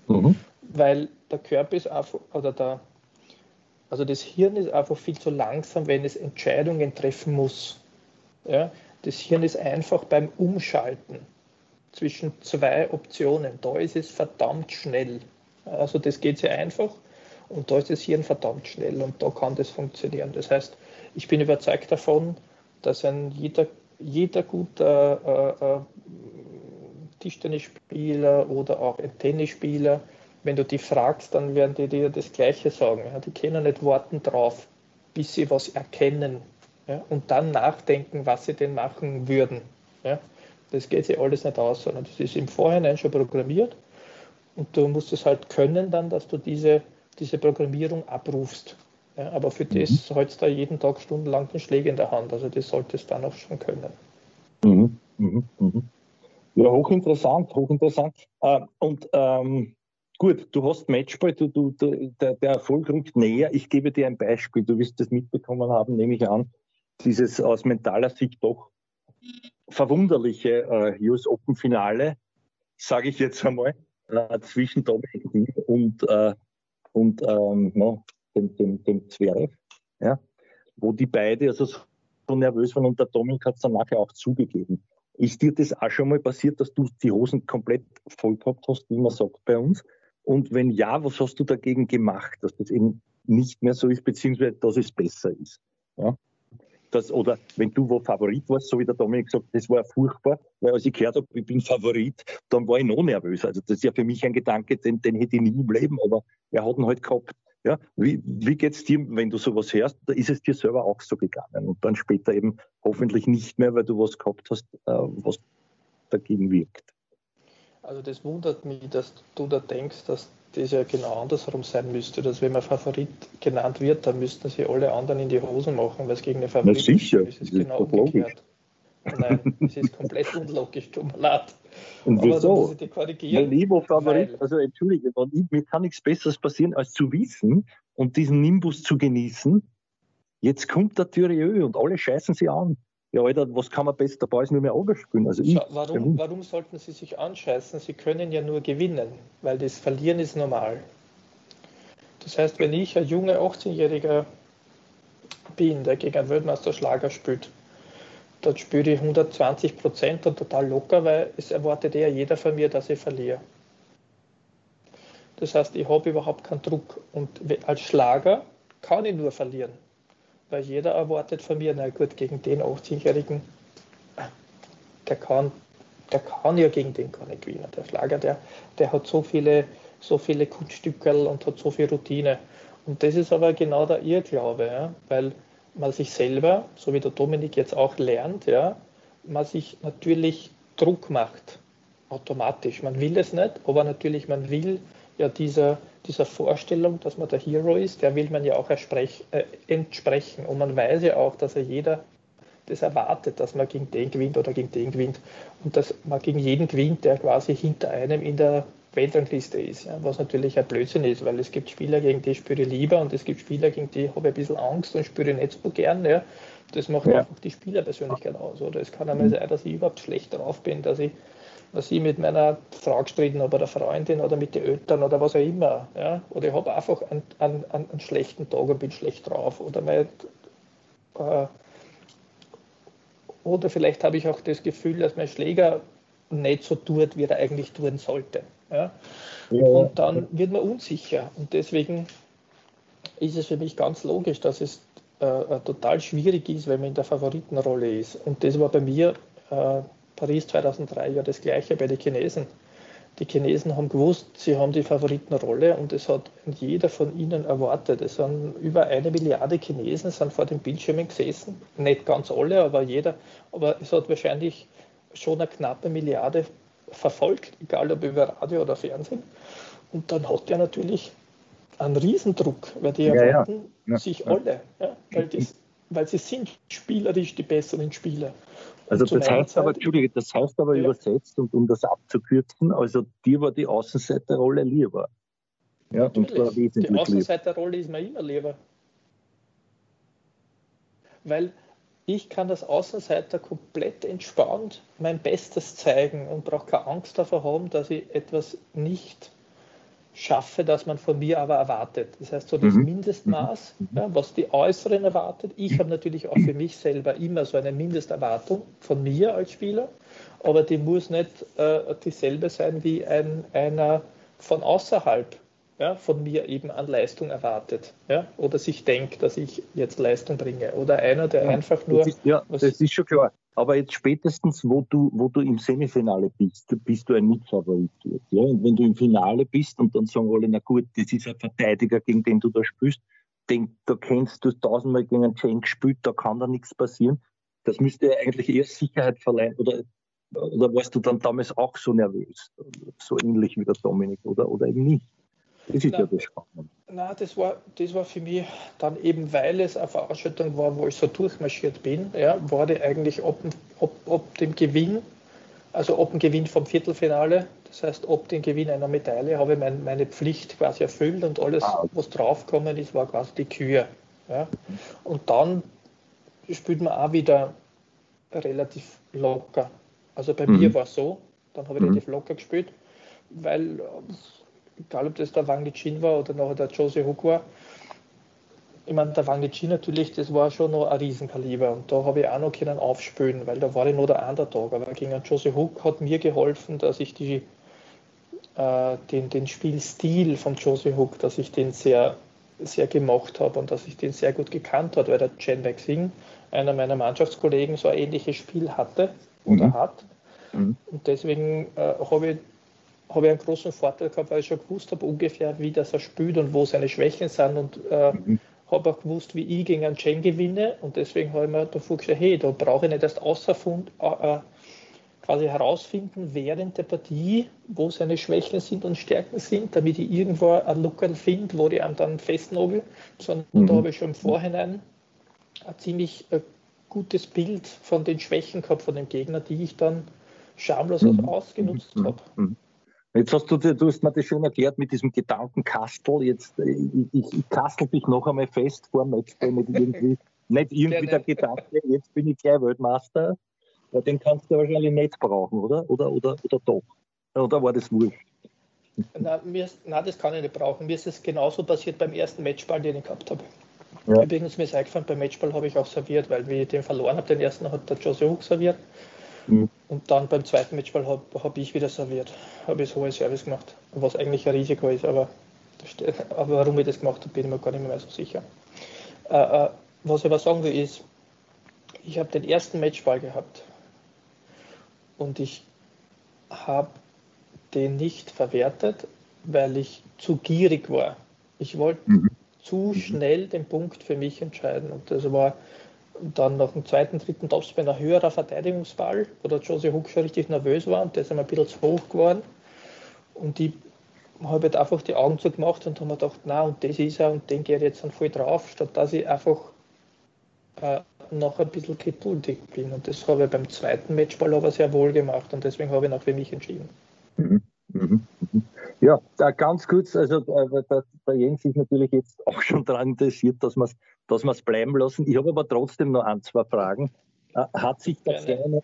Mhm. Weil der Körper ist einfach, oder der, also das Hirn ist einfach viel zu langsam, wenn es Entscheidungen treffen muss. Ja? Das Hirn ist einfach beim Umschalten zwischen zwei Optionen. Da ist es verdammt schnell. Also das geht sehr einfach und da ist das Hirn verdammt schnell und da kann das funktionieren. Das heißt, ich bin überzeugt davon, dass ein jeder, jeder guter äh, äh, Tischtennisspieler oder auch ein Tennisspieler wenn du die fragst, dann werden die dir das Gleiche sagen. Ja. Die können nicht warten drauf, bis sie was erkennen ja, und dann nachdenken, was sie denn machen würden. Ja. Das geht sich alles nicht aus, sondern das ist im Vorhinein schon programmiert und du musst es halt können dann, dass du diese, diese Programmierung abrufst. Ja, aber für mhm. das hältst du da jeden Tag stundenlang den Schläger in der Hand. Also das solltest du dann auch schon können. Mhm. Mhm. mhm. Ja, hochinteressant, hochinteressant. Äh, und ähm, gut, du hast Matchball, du, du, du, der, der Erfolg rückt näher. Ich gebe dir ein Beispiel. Du wirst das mitbekommen haben, nehme ich an. Dieses aus mentaler Sicht doch verwunderliche äh, US Open Finale, sage ich jetzt einmal, äh, zwischen Dominik Thiem und, äh, und ähm, no, dem, dem, dem Zverev, ja, wo die beide also so nervös waren und der Dominik hat es dann nachher auch zugegeben. Ist dir das auch schon mal passiert, dass du die Hosen komplett voll gehabt hast, wie man sagt bei uns? Und wenn ja, was hast du dagegen gemacht, dass das eben nicht mehr so ist, beziehungsweise dass es besser ist? Ja? Das, oder wenn du wo Favorit warst, so wie der Dominik gesagt das war furchtbar, weil als ich gehört habe, ich bin Favorit, dann war ich noch nervös. Also das ist ja für mich ein Gedanke, den, den hätte ich nie im Leben, aber er hat ihn halt gehabt. Ja, wie, wie geht's dir, wenn du sowas hörst? Da ist es dir selber auch so gegangen und dann später eben hoffentlich nicht mehr, weil du was gehabt hast, äh, was dagegen wirkt. Also das wundert mich, dass du da denkst, dass das ja genau andersherum sein müsste, dass wenn man Favorit genannt wird, dann müssten sie alle anderen in die Hosen machen, weil es gegen eine Favorit Na sicher, ist. Es ist genau umgekehrt. Nein, es ist komplett unlogisch, tut mir leid. Und Aber wieso? Ich war Favorit, weil, also entschuldige, mir kann nichts Besseres passieren, als zu wissen und diesen Nimbus zu genießen. Jetzt kommt der Thürieu und alle scheißen sie an. Ja, Alter, was kann man besser dabei ist nur mehr runterspielen? Also ich, warum, warum sollten sie sich anscheißen? Sie können ja nur gewinnen, weil das Verlieren ist normal. Das heißt, wenn ich ein junger 18-Jähriger bin, der gegen einen Weltmeister Schlager spielt, dann spiele ich 120 Prozent und total locker, weil es erwartet ja jeder von mir, dass ich verliere. Das heißt, ich habe überhaupt keinen Druck. Und als Schlager kann ich nur verlieren. Weil jeder erwartet von mir, na gut, gegen den 18-Jährigen, der kann, der kann ja gegen den gar nicht gewinnen. Der Schlager, der, der hat so viele, so viele Kunststücke und hat so viel Routine. Und das ist aber genau der Irrglaube, ja? weil man sich selber, so wie der Dominik jetzt auch lernt, ja, man sich natürlich Druck macht, automatisch. Man will es nicht, aber natürlich man will ja dieser, dieser Vorstellung, dass man der Hero ist, der will man ja auch äh, entsprechen. Und man weiß ja auch, dass er jeder das erwartet, dass man gegen den gewinnt oder gegen den gewinnt. Und dass man gegen jeden gewinnt, der quasi hinter einem in der Weltrangliste ist, ja, was natürlich ein Blödsinn ist, weil es gibt Spieler, gegen die spüre ich lieber und es gibt Spieler, gegen die habe ich ein bisschen Angst und spüre ich nicht so gern. Ja. Das macht ja. einfach die Spielerpersönlichkeit aus. Oder es kann einmal sein, dass ich überhaupt schlecht drauf bin, dass ich, dass ich mit meiner Frau gestritten habe oder Freundin oder mit den Eltern oder was auch immer. Ja. Oder ich habe einfach einen, einen, einen, schlechten Tag und bin schlecht drauf. Oder mein, äh, oder vielleicht habe ich auch das Gefühl, dass mein Schläger nicht so tut, wie er eigentlich tun sollte. Ja? Und dann wird man unsicher. Und deswegen ist es für mich ganz logisch, dass es äh, total schwierig ist, wenn man in der Favoritenrolle ist. Und das war bei mir äh, Paris 2003 ja das gleiche bei den Chinesen. Die Chinesen haben gewusst, sie haben die Favoritenrolle und es hat jeder von ihnen erwartet. Es sind über eine Milliarde Chinesen sind vor den Bildschirmen gesessen. Nicht ganz alle, aber jeder. Aber es hat wahrscheinlich schon eine knappe Milliarde verfolgt, egal ob über Radio oder Fernsehen. Und dann hat er natürlich einen Riesendruck, weil die erwarten ja, ja. sich alle, ja, weil, das, weil sie sind spielerisch die besseren Spieler. Also das heißt, aber, Entschuldige, das heißt aber übersetzt und um das abzukürzen, also dir war die Außenseiterrolle lieber. Ja, und zwar wesentlich Die Außenseiterrolle ist mir immer lieber. Weil ich kann als Außenseiter komplett entspannt mein Bestes zeigen und brauche keine Angst davor haben, dass ich etwas nicht schaffe, das man von mir aber erwartet. Das heißt, so das mhm. Mindestmaß, mhm. ja, was die Äußeren erwartet. Ich habe natürlich auch für mich selber immer so eine Mindesterwartung von mir als Spieler, aber die muss nicht äh, dieselbe sein wie ein, einer von außerhalb ja, von mir eben an Leistung erwartet ja, oder sich denkt, dass ich jetzt Leistung bringe. Oder einer, der ja, einfach nur. Das ist, ja, das ist schon klar. Aber jetzt spätestens, wo du, wo du im Semifinale bist, bist du ein Mitfavorit. Ja? Und wenn du im Finale bist und dann sagen alle, na gut, das ist ein Verteidiger, gegen den du da spielst, den, da kennst du tausendmal gegen einen Chen gespielt, da kann da nichts passieren. Das müsste eigentlich eher Sicherheit verleihen. Oder, oder warst du dann damals auch so nervös? So ähnlich wie der Dominik oder, oder eben nicht? Das ist na, ja das Spannende. Nein, das war, das war für mich dann eben, weil es eine Veranstaltung war, wo ich so durchmarschiert bin, ja, war die eigentlich ab, ab, ab dem Gewinn also ob ein Gewinn vom Viertelfinale, das heißt ob den Gewinn einer Medaille, habe ich mein, meine Pflicht quasi erfüllt und alles, ah, was draufgekommen ist, war quasi die Kühe. Ja. Und dann spielt man auch wieder relativ locker. Also bei mhm. mir war es so, dann habe ich mhm. relativ locker gespielt, weil, egal ob das der Wang Lichin war oder nachher der Jose Hook war, ich meine, der Wang Lichin natürlich, das war schon noch ein Riesenkaliber und da habe ich auch noch können aufspülen, weil da war ich nur der Underdog. Aber gegen Jose Hook hat mir geholfen, dass ich die, äh, den, den Spielstil von Jose Hook, dass ich den sehr, sehr gemocht habe und dass ich den sehr gut gekannt habe, weil der Chen Weixing, einer meiner Mannschaftskollegen, so ein ähnliches Spiel hatte oder mhm. hat. Mhm. Und deswegen äh, habe ich habe ich einen großen Vorteil gehabt, weil ich schon gewusst habe ungefähr, wie das er spielt und wo seine Schwächen sind und äh, mhm habe auch gewusst, wie ich gegen einen Chen gewinne und deswegen habe ich mir davor gesagt, hey, da brauche ich nicht erst außerfund, äh, äh, quasi herausfinden während der Partie, wo seine Schwächen sind und Stärken sind, damit ich irgendwo ein Looker finde, wo ich einem dann festnobel, sondern mhm. da habe ich schon im Vorhinein ein ziemlich äh, gutes Bild von den Schwächen gehabt von dem Gegner, die ich dann schamlos mhm. ausgenutzt mhm. habe. Jetzt hast du, du hast mir das schon erklärt mit diesem Gedankenkastel. Jetzt, äh, ich, ich, kastel dich noch einmal fest vor dem Matchball, nicht irgendwie, nicht irgendwie der Gedanke, jetzt bin ich gleich Weltmeister. Ja, den kannst du wahrscheinlich nicht brauchen, oder? Oder, oder, oder doch? Oder war das wurscht? Nein, mir nein, das kann ich nicht brauchen. Mir ist es genauso passiert beim ersten Matchball, den ich gehabt habe. Ja. Übrigens, mir ist eingefallen, beim Matchball habe ich auch serviert, weil wie ich den verloren habe, den ersten hat der Jose Hook serviert. Mhm. Und dann beim zweiten Matchball habe hab ich wieder serviert, habe ich so ein Service gemacht, was eigentlich ein Risiko ist, aber, aber warum ich das gemacht habe, bin ich mir gar nicht mehr so sicher. Äh, äh, was ich aber sagen will, ist, ich habe den ersten Matchball gehabt und ich habe den nicht verwertet, weil ich zu gierig war. Ich wollte mhm. zu schnell den Punkt für mich entscheiden und das war dann nach dem zweiten, dritten Topspin ein höherer Verteidigungsball, wo der Josie Hook schon richtig nervös war und der ist einmal ein bisschen zu hoch geworden. Und ich habe halt einfach die Augen zugemacht und habe mir gedacht, na und das ist er und den gehe ich jetzt dann voll drauf, statt dass ich einfach äh, noch ein bisschen geduldig bin. Und das habe ich beim zweiten Matchball aber sehr wohl gemacht und deswegen habe ich noch für mich entschieden. Mhm. Mhm. Ja, ganz kurz, also äh, der, der Jens ist natürlich jetzt auch schon daran interessiert, dass wir es dass bleiben lassen. Ich habe aber trotzdem noch ein, zwei Fragen. Äh, hat sich der kleine,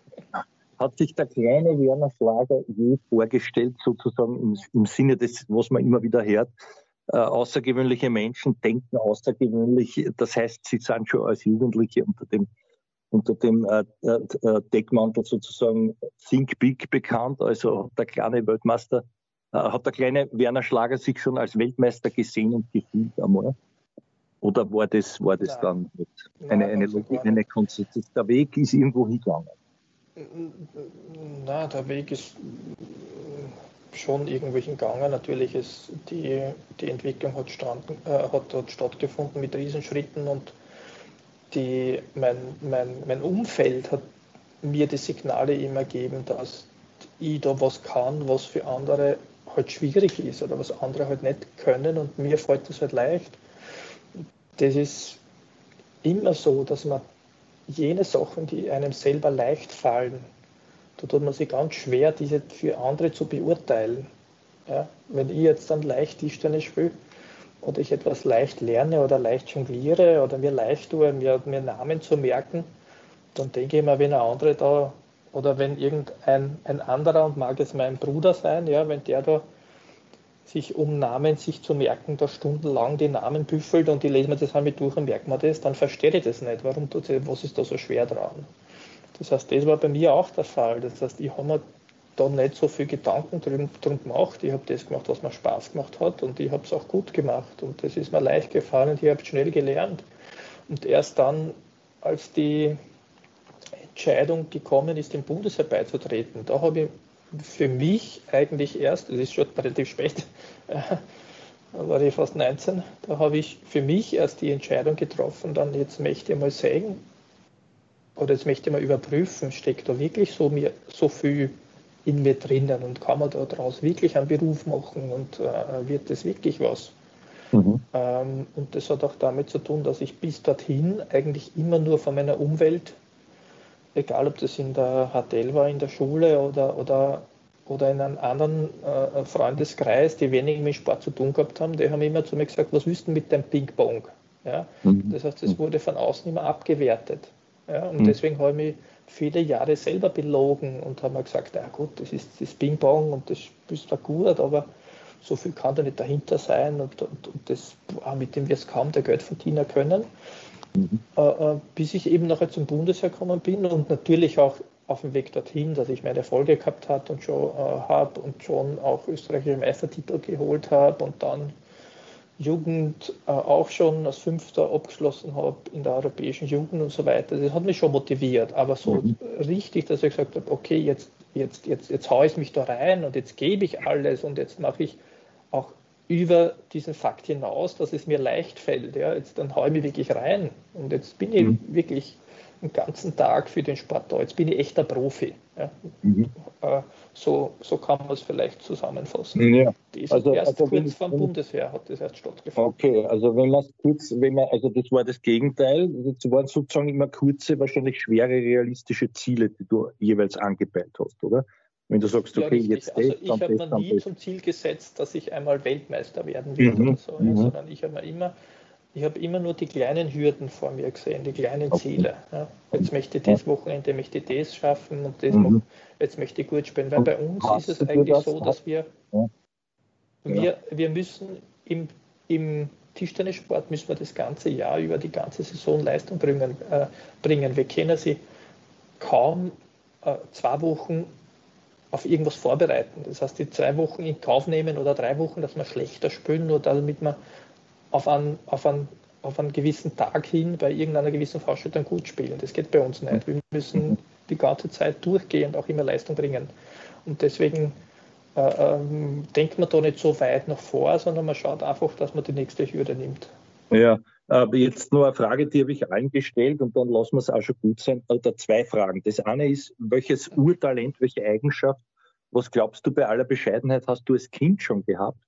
hat sich der kleine Werner Schlager je vorgestellt, sozusagen im, im Sinne des, was man immer wieder hört, äh, außergewöhnliche Menschen denken außergewöhnlich, das heißt, sie sind schon als Jugendliche unter dem unter dem äh, äh, Deckmantel sozusagen Think Big bekannt, also der kleine Weltmeister hat der kleine Werner Schlager sich schon als Weltmeister gesehen und gefühlt einmal? Oder war das, war das dann eine, eine, eine, eine Konsequenz? Der Weg ist irgendwo hingegangen? Na, der Weg ist schon irgendwo hingegangen. Natürlich ist die, die Entwicklung hat, stand, äh, hat, hat stattgefunden mit Riesenschritten und die, mein, mein, mein Umfeld hat mir die Signale immer gegeben, dass ich da was kann, was für andere halt schwierig ist oder was andere halt nicht können und mir fällt das halt leicht. Das ist immer so, dass man jene Sachen, die einem selber leicht fallen, da tut man sich ganz schwer, diese für andere zu beurteilen. Ja, wenn ich jetzt dann leicht Tischtennis spiele oder ich etwas leicht lerne oder leicht jongliere oder mir leicht tue, mir, mir Namen zu merken, dann denke ich mir, wenn ein anderer da oder wenn irgendein ein anderer, und mag es mein Bruder sein, ja, wenn der da sich um Namen sich zu merken, da stundenlang die Namen büffelt und die lesen wir das einmal durch und merkt man das, dann verstehe ich das nicht. Warum tut sie, was ist da so schwer dran? Das heißt, das war bei mir auch der Fall. Das heißt, ich habe mir da nicht so viel Gedanken drum, drum gemacht. Ich habe das gemacht, was mir Spaß gemacht hat und ich habe es auch gut gemacht und das ist mir leicht gefallen und ich habe schnell gelernt. Und erst dann, als die Entscheidung gekommen ist, dem Bundesheer beizutreten. Da habe ich für mich eigentlich erst, es ist schon relativ spät, da war ich fast 19, da habe ich für mich erst die Entscheidung getroffen, dann jetzt möchte ich mal sagen, oder jetzt möchte ich mal überprüfen, steckt da wirklich so, mir, so viel in mir drinnen und kann man daraus wirklich einen Beruf machen und äh, wird das wirklich was? Mhm. Ähm, und das hat auch damit zu tun, dass ich bis dorthin eigentlich immer nur von meiner Umwelt egal ob das in der HTL war, in der Schule oder, oder, oder in einem anderen äh, Freundeskreis, die wenig mit Sport zu tun gehabt haben, die haben immer zu mir gesagt, was du mit dem Ping-Pong? Ja? Mhm. Das heißt, es wurde von außen immer abgewertet. Ja? Und mhm. deswegen habe ich mich viele Jahre selber belogen und habe mir gesagt, ja gut, das ist das Ping-Pong und das ist zwar gut, aber so viel kann da nicht dahinter sein und, und, und das, mit dem wir es kaum der Geld verdienen können. Mhm. Äh, äh, bis ich eben nachher zum Bundesheer gekommen bin und natürlich auch auf dem Weg dorthin, dass ich meine Erfolge gehabt habe und schon äh, habe und schon auch österreichische Meistertitel geholt habe und dann Jugend äh, auch schon als Fünfter abgeschlossen habe in der europäischen Jugend und so weiter. Das hat mich schon motiviert, aber so mhm. richtig, dass ich gesagt habe, okay, jetzt, jetzt, jetzt, jetzt haue ich mich da rein und jetzt gebe ich alles und jetzt mache ich auch über diesen Fakt hinaus, dass es mir leicht fällt. Ja, jetzt dann haue ich mich wirklich rein und jetzt bin ich mhm. wirklich den ganzen Tag für den Sport da. Jetzt bin ich echter Profi. Ja. Mhm. Äh, so, so kann man es vielleicht zusammenfassen. Ja. Das also, erst also kurz vor dem Bundesheer hat das erst stattgefunden. Okay, also wenn man kurz, wenn man, also das war das Gegenteil, das waren sozusagen immer kurze, wahrscheinlich schwere realistische Ziele, die du jeweils angepeilt hast, oder? Wenn du sagst, okay, jetzt also Ich habe mir nie zum Ziel gesetzt, dass ich einmal Weltmeister werden will mhm. oder so, mhm. sondern ich habe mir immer ich habe immer nur die kleinen Hürden vor mir gesehen, die kleinen okay. Ziele. Ja. Jetzt möchte ich das Wochenende, möchte ich das schaffen und das mhm. jetzt möchte ich gut spielen. Weil bei uns ist es eigentlich das? so, dass wir, ja. wir, wir müssen im, im Tischtennissport müssen wir das ganze Jahr über die ganze Saison Leistung bringen. Äh, bringen. Wir können sie kaum äh, zwei Wochen auf irgendwas vorbereiten. Das heißt, die zwei Wochen in Kauf nehmen oder drei Wochen, dass wir schlechter spielen, nur damit wir auf einen, auf, einen, auf einen gewissen Tag hin bei irgendeiner gewissen Veranstaltung gut spielen. Das geht bei uns nicht. Wir müssen die ganze Zeit durchgehend auch immer Leistung bringen. Und deswegen äh, ähm, denkt man da nicht so weit nach vor, sondern man schaut einfach, dass man die nächste Hürde nimmt. Ja, aber jetzt nur eine Frage, die habe ich eingestellt und dann lassen wir es auch schon gut sein. Oder zwei Fragen. Das eine ist, welches Urtalent, welche Eigenschaft, was glaubst du bei aller Bescheidenheit, hast du als Kind schon gehabt?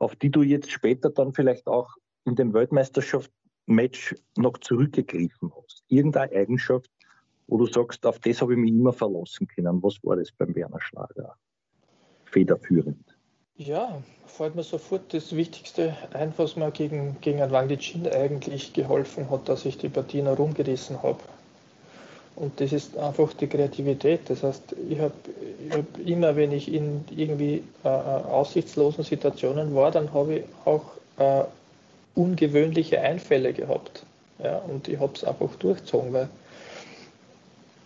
auf die du jetzt später dann vielleicht auch in dem Weltmeisterschaftsmatch noch zurückgegriffen hast? Irgendeine Eigenschaft, wo du sagst, auf das habe ich mich immer verlassen können. Was war das beim Werner Schlager? Federführend. Ja, fällt mir sofort das Wichtigste ein, was mir gegen, gegen ein Wang Chin eigentlich geholfen hat, dass ich die Partien herumgerissen habe. Und das ist einfach die Kreativität. Das heißt, ich habe hab immer, wenn ich in irgendwie äh, äh, aussichtslosen Situationen war, dann habe ich auch äh, ungewöhnliche Einfälle gehabt. Ja, und ich habe es einfach durchgezogen, weil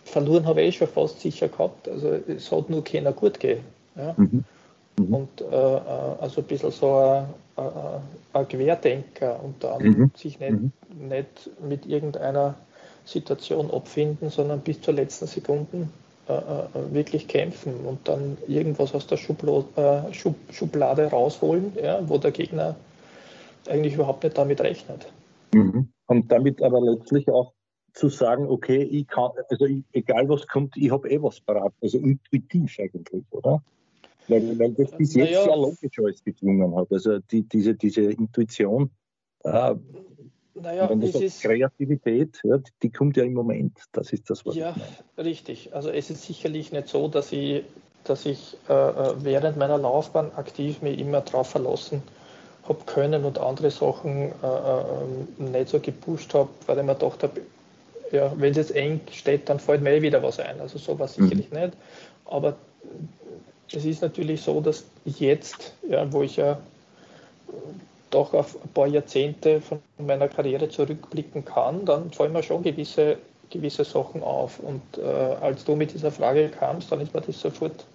verloren habe ich schon fast sicher gehabt. Also es hat nur keiner gut gehen. Ja. Mhm. Mhm. Und äh, äh also ein bisschen so ein, ein Querdenker und dann mhm. sich nicht, mhm. nicht mit irgendeiner Situation abfinden, sondern bis zur letzten Sekunde äh, äh, wirklich kämpfen und dann irgendwas aus der Schublade, äh, Schub, Schublade rausholen, ja, wo der Gegner eigentlich überhaupt nicht damit rechnet. Mhm. Und damit aber letztlich auch zu sagen, okay, ich kann, also ich, egal was kommt, ich habe eh was parat, also intuitiv eigentlich, oder? Weil, weil das bis jetzt naja, sehr logisch alles geklungen hat. Also die, diese, diese Intuition, äh, naja, und das ist, Kreativität, ja, die kommt ja im Moment. Das ist das, was Ja, richtig. Also es ist sicherlich nicht so, dass ich, dass ich äh, äh während meiner Laufbahn aktiv mich immer darauf verlassen habe können und andere Sachen äh, äh, nicht so gepusht habe, weil ich mir gedacht habe, ja, wenn es jetzt eng steht, dann fällt mir eh wieder was ein. Also so war es mhm. sicherlich nicht. Aber es ist natürlich so, dass jetzt, ja, wo ich ja doch auf ein paar Jahrzehnte von meiner Karriere zurückblicken kann, dann fallen mir schon gewisse, gewisse Sachen auf. Und äh, als du mit dieser Frage kamst, dann ist mir das sofort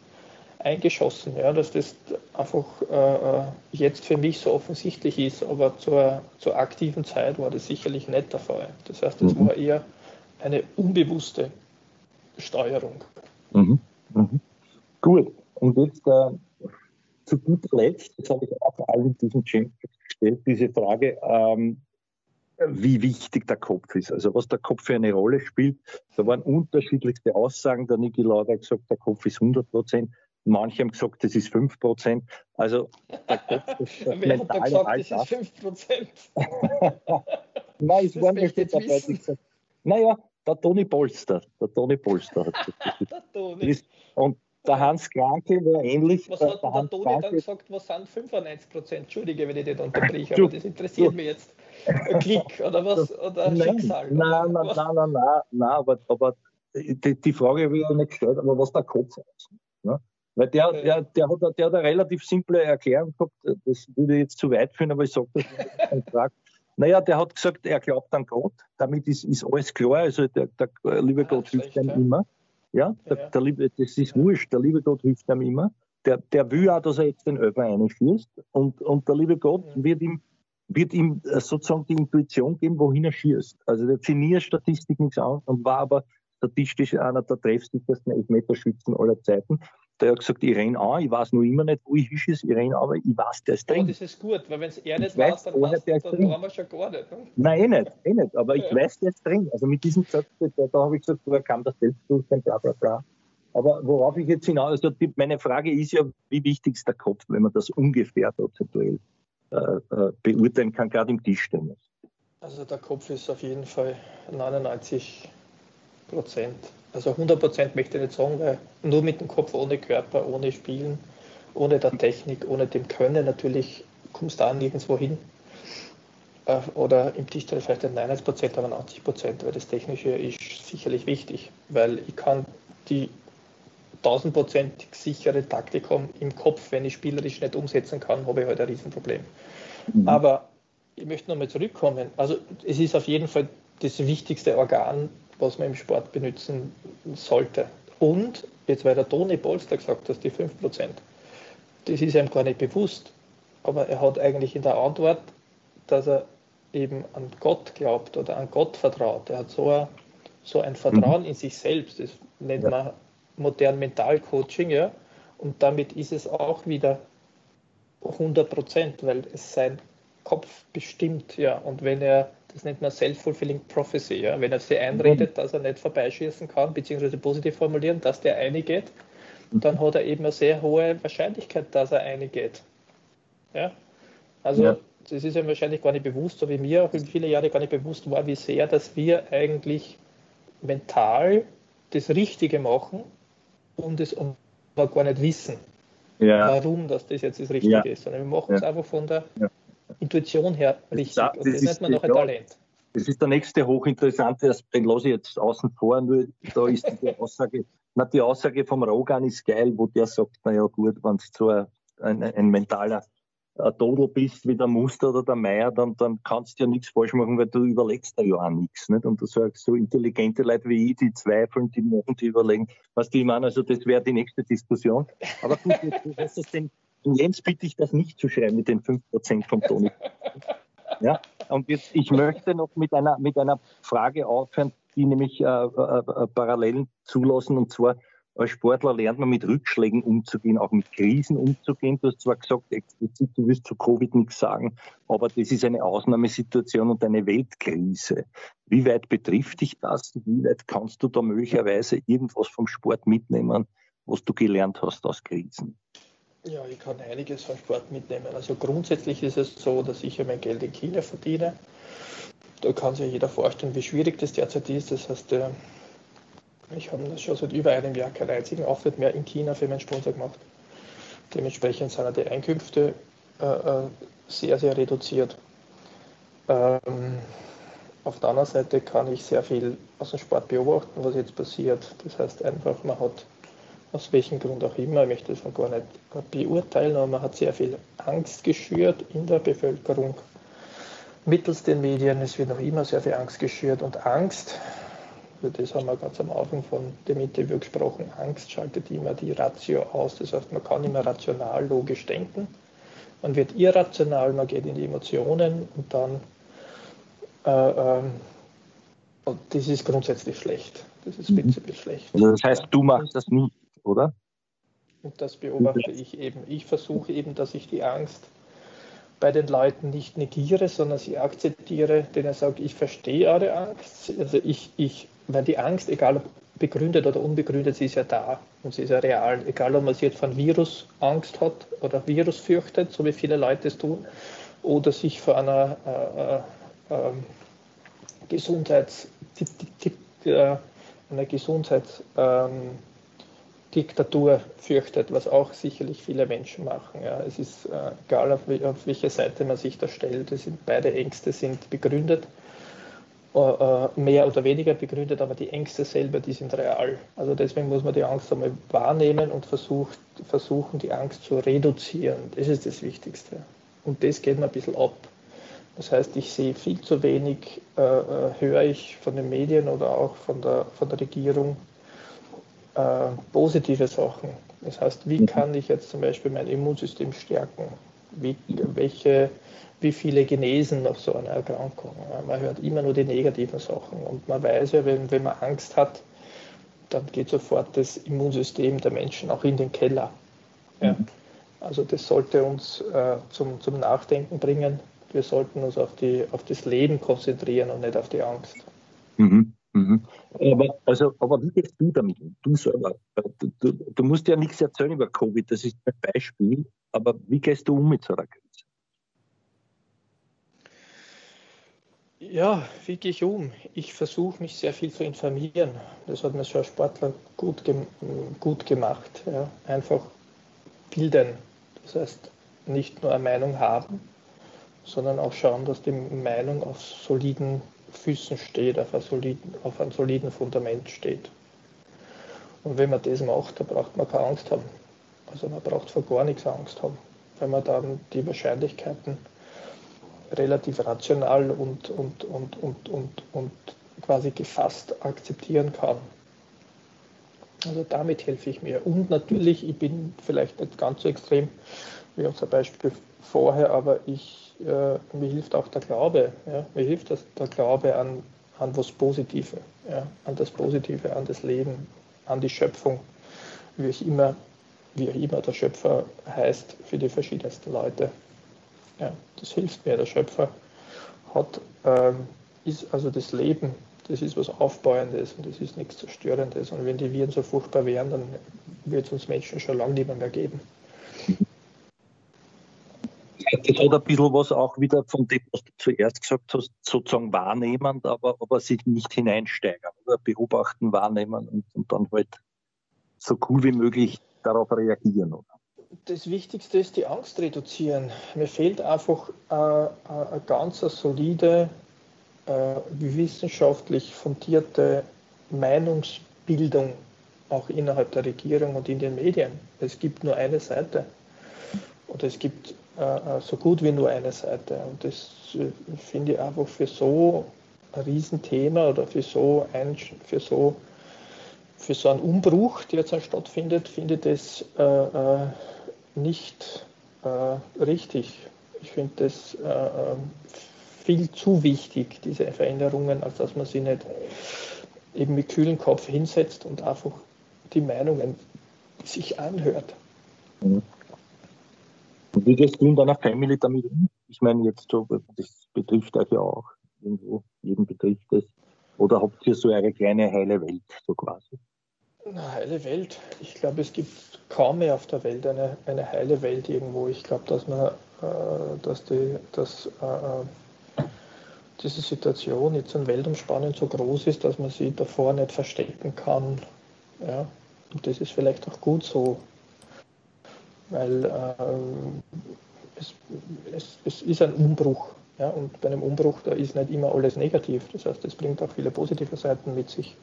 eingeschossen, ja, dass das einfach äh, jetzt für mich so offensichtlich ist, aber zur, zur aktiven Zeit war das sicherlich nicht der Fall. Das heißt, es mhm. war eher eine unbewusste Steuerung. Mhm. Mhm. Gut, und jetzt äh, zu guter Letzt, das habe ich auch allen diesen Champions gestellt, diese Frage, ähm, wie wichtig der Kopf ist, also was der Kopf für eine Rolle spielt. Da waren unterschiedlichste Aussagen. Der Niki Lauda hat gesagt, der Kopf ist 100 Prozent. Manche haben gesagt, das ist 5 Prozent. Also der Kopf ist das Wer hat da gesagt, Alter. das ist 5 Prozent? Nein, es waren nicht dabei, die gesagt Naja, der Toni Polster. Der Toni Polster. der Toni. Und der Hans Kranke war ähnlich. Was hat der, der Toni Kranke, dann gesagt, was sind 95 Prozent? Entschuldige, wenn ich dich unterbreche, aber das interessiert mich jetzt. Ein Klick oder was? Oder nein, Schicksal? Nein, nein, nein, nein, nein, nein, aber, aber die, die Frage habe ich ja nicht gestellt, aber was der Kopf ist. Ne? Weil der, der, der, hat, der hat eine relativ simple Erklärung gehabt, das würde jetzt zu weit führen, aber ich sage das nicht. Naja, der hat gesagt, er glaubt an Gott, damit ist, ist alles klar, also der, der liebe Gott hilft ihm immer. Ja, der, ja. Der liebe, das ist wurscht, der liebe Gott hilft ihm immer. Der, der will auch, dass er jetzt den Öfer einschießt und, und der liebe Gott ja. wird ihm wird ihm äh, sozusagen die Intuition geben, wohin er schießt. Also der ziniert Statistik nichts an und war aber statistisch einer der treffsichersten Elfmeterschützen aller Zeiten. Der hat gesagt, ich renne an, ich weiß noch immer nicht, wo ich hinschieße, ich renne aber ich weiß, der ist drin. Oh, das ist gut, weil wenn es er nicht weiß, dann, weiß, der dann drin. wir schon gar nicht. Ne? Nein, eh nicht, eh nicht, aber ja. ich weiß, der ist drin. Also mit diesem Satz, da, da habe ich gesagt, woher kam das Selbstbewusstsein, bla bla bla. Aber worauf ich jetzt hinaus, also die, meine Frage ist ja, wie wichtig ist der Kopf, wenn man das ungefähr prozentuell äh, äh, beurteilen kann, gerade im Tischtennis? Also der Kopf ist auf jeden Fall 99 Prozent. Also 100 Prozent möchte ich nicht sagen, weil nur mit dem Kopf, ohne Körper, ohne Spielen, ohne der Technik, ohne dem Können natürlich kommst du da nirgendwo hin. Äh, oder im Tischtennis vielleicht nicht 99 Prozent, aber 90 Prozent, weil das Technische ist sicherlich wichtig, weil ich kann die tausendprozentig sichere Taktik haben im Kopf, wenn ich spielerisch nicht umsetzen kann, habe ich halt ein Riesenproblem. Mhm. Aber ich möchte nochmal zurückkommen. Also es ist auf jeden Fall das wichtigste Organ, was man im Sport benutzen sollte. Und, jetzt weil der Toni Polster gesagt hat, die 5%, das ist ihm gar nicht bewusst, aber er hat eigentlich in der Antwort, dass er eben an Gott glaubt oder an Gott vertraut. Er hat so ein, so ein Vertrauen mhm. in sich selbst, das nennt ja. man modern Mentalcoaching, ja. Und damit ist es auch wieder 100 Prozent, weil es sein Kopf bestimmt, ja. Und wenn er, das nennt man Self-Fulfilling Prophecy, ja, wenn er sich einredet, dass er nicht vorbeischießen kann, beziehungsweise positiv formulieren, dass der eingeht, dann hat er eben eine sehr hohe Wahrscheinlichkeit, dass er eingeht. Ja. Also ja. das ist ihm wahrscheinlich gar nicht bewusst, so wie mir auch viele Jahre gar nicht bewusst war, wie sehr, dass wir eigentlich mental das Richtige machen und es aber gar nicht wissen, ja. warum das, das jetzt das Richtige ja. ist, sondern wir machen es einfach von der Intuition her richtig. Das, und das nennt man noch ein Talent. Das ist der nächste hochinteressante Aspekt, den lasse ich jetzt außen vor, nur da ist die Aussage, na, die Aussage vom Rogan ist geil, wo der sagt, naja gut, wenn es so ein, ein, ein mentaler ein Todel bist wie der Muster oder der Meier, dann, dann kannst du ja nichts falsch machen, weil du überlegst da ja auch nichts. Nicht? Und du sagst, so intelligente Leute wie ich, die zweifeln, die machen, die überlegen, was die meinen, also das wäre die nächste Diskussion. Aber gut, du hast es den, Jens bitte ich das nicht zu schreiben mit den 5% vom Toni. Ja, und jetzt, ich möchte noch mit einer, mit einer Frage aufhören, die nämlich äh, äh, äh Parallelen zulassen, und zwar, als Sportler lernt man mit Rückschlägen umzugehen, auch mit Krisen umzugehen. Du hast zwar gesagt, explizit, du wirst zu Covid nichts sagen, aber das ist eine Ausnahmesituation und eine Weltkrise. Wie weit betrifft dich das? Wie weit kannst du da möglicherweise irgendwas vom Sport mitnehmen, was du gelernt hast aus Krisen? Ja, ich kann einiges vom Sport mitnehmen. Also grundsätzlich ist es so, dass ich ja mein Geld in China verdiene. Da kann sich jeder vorstellen, wie schwierig das derzeit ist. Das heißt, ich habe schon seit über einem Jahr keinen einzigen Auftritt mehr in China für meinen Sponsor gemacht. Dementsprechend sind die Einkünfte äh, äh, sehr, sehr reduziert. Ähm, auf der anderen Seite kann ich sehr viel aus dem Sport beobachten, was jetzt passiert. Das heißt einfach, man hat aus welchem Grund auch immer, ich möchte das gar nicht beurteilen, aber man hat sehr viel Angst geschürt in der Bevölkerung. Mittels den Medien, es wird noch immer sehr viel Angst geschürt und Angst das haben wir ganz am Anfang von dem Interview gesprochen, Angst schaltet immer die Ratio aus. Das heißt, man kann immer rational, logisch denken. Man wird irrational, man geht in die Emotionen und dann, äh, ähm, und das ist grundsätzlich schlecht. Das ist prinzipiell mhm. schlecht. Also das heißt, du machst das nicht, oder? Und das beobachte ich eben. Ich versuche eben, dass ich die Angst bei den Leuten nicht negiere, sondern sie akzeptiere, denen sage, ich verstehe eure Angst. Also ich, ich weil die Angst, egal ob begründet oder unbegründet, sie ist ja da und sie ist ja real. Egal, ob man sich jetzt von Virus Angst hat oder Virus fürchtet, so wie viele Leute es tun, oder sich vor einer äh, äh, ähm, Gesundheits äh, eine Gesundheitsdiktatur ähm, fürchtet, was auch sicherlich viele Menschen machen. Ja. Es ist äh, egal, auf, auf, welche Seite man sich da stellt, sind, beide Ängste sind begründet, äh, äh, mehr oder weniger begründet, aber die Ängste selber, die sind real. Also deswegen muss man die Angst einmal wahrnehmen und versucht, versuchen, die Angst zu reduzieren. Das ist das Wichtigste. Und das geht mir ein bisschen ab. Das heißt, ich sehe viel zu wenig, äh, äh, höre ich von den Medien oder auch von der, von der Regierung äh, positive Sachen. Das heißt, wie mhm. kann ich jetzt zum Beispiel mein Immunsystem stärken? Wie, welche, wie viele genesen nach so einer Erkrankung? Man hört immer nur die negativen Sachen und man weiß ja, wenn, wenn man Angst hat, dann geht sofort das Immunsystem der Menschen auch in den Keller. Ja. Mhm. Also das sollte uns äh, zum, zum Nachdenken bringen, wir sollten uns auf, die, auf das Leben konzentrieren und nicht auf die Angst. Mhm. Mhm. Aber, also, aber wie gehst du damit Du selber. Du, du, du, musst ja nichts erzählen über Covid, das ist ein Beispiel. Aber wie gehst du um mit so einer Krise? Ja, wie gehe ich um? Ich versuche mich sehr viel zu informieren. Das hat mir so ein Sportler gut, gut gemacht. Ja. Einfach bilden. Das heißt, nicht nur eine Meinung haben, sondern auch schauen, dass die Meinung auf soliden Füßen steht, auf, soliden, auf einem soliden Fundament steht. Und wenn man das macht, dann braucht man keine Angst haben. Also man braucht vor gar nichts Angst haben, weil man dann die Wahrscheinlichkeiten relativ rational und, und, und, und, und, und quasi gefasst akzeptieren kann. Also damit helfe ich mir. Und natürlich, ich bin vielleicht nicht ganz so extrem wie unser Beispiel vorher, aber ich, äh, mir hilft auch der Glaube. Ja? Mir hilft das, der Glaube an, an was Positive, ja? an das Positive, an das Leben, an die Schöpfung, wie ich immer, wie auch immer der Schöpfer heißt für die verschiedensten Leute. Ja, das hilft mir. Der Schöpfer hat, ähm, ist also das Leben, das ist was Aufbauendes und das ist nichts Zerstörendes. Und wenn die Viren so furchtbar wären, dann wird es uns Menschen schon lange nicht mehr geben das hat ein bisschen was auch wieder von dem, was du zuerst gesagt hast, sozusagen wahrnehmend, aber, aber sich nicht hineinsteigern oder beobachten, wahrnehmen und, und dann halt so cool wie möglich darauf reagieren. Oder? Das Wichtigste ist die Angst reduzieren. Mir fehlt einfach äh, äh eine ganz solide, äh, wissenschaftlich fundierte Meinungsbildung auch innerhalb der Regierung und in den Medien. Es gibt nur eine Seite. Oder es gibt so gut wie nur eine Seite. Und das äh, finde ich einfach für so ein Riesenthema oder für so ein, für so für so einen Umbruch, der jetzt stattfindet, finde ich das äh, äh, nicht äh, richtig. Ich finde das viel zu wichtig, diese Veränderungen, als dass man sie nicht eben mit kühlem Kopf hinsetzt und einfach die Meinungen sich anhört. Mhm. Und wie gehst du in deiner Family damit um? Ich meine, jetzt so, das betrifft euch ja auch irgendwo, jeden betrifft es. Oder habt ihr so eine kleine heile Welt, so quasi? Eine heile Welt. Ich glaube, es gibt kaum mehr auf der Welt eine, eine heile Welt irgendwo. Ich glaube, dass man, äh, dass die, dass äh, diese Situation jetzt ein weltumspannend so groß ist, dass man sie davor nicht verstecken kann. Ja? Und das ist vielleicht auch gut so weil äh, es, es, es, ist ein Umbruch. Ja, und bei einem Umbruch, da ist nicht immer alles negativ. Das heißt, es bringt auch viele positive Seiten mit sich.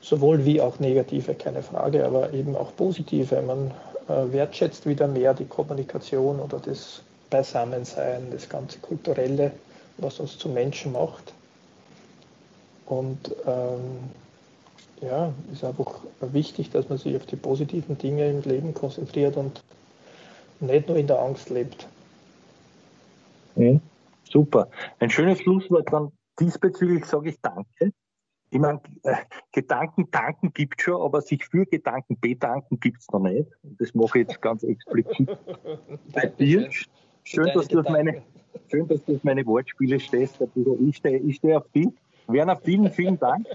Sowohl wie auch negative, keine Frage, aber eben auch positive. Man äh, wertschätzt wieder mehr die Kommunikation oder das Beisammensein, das ganze Kulturelle, was uns zu Menschen macht. Und ähm, ja, ist einfach wichtig, dass man sich auf die positiven Dinge im Leben konzentriert und nicht nur in der Angst lebt. Mhm. Super. Ein schönes Schlusswort dann diesbezüglich sage ich Danke. Ich meine, äh, Gedanken danken gibt es schon, aber sich für Gedanken bedanken gibt es noch nicht. Das mache ich jetzt ganz explizit bei dir. Schön, dass du auf meine, schön, dass du auf meine Wortspiele stehst. Ich stehe, ich stehe auf dich. Werner, vielen, vielen Dank.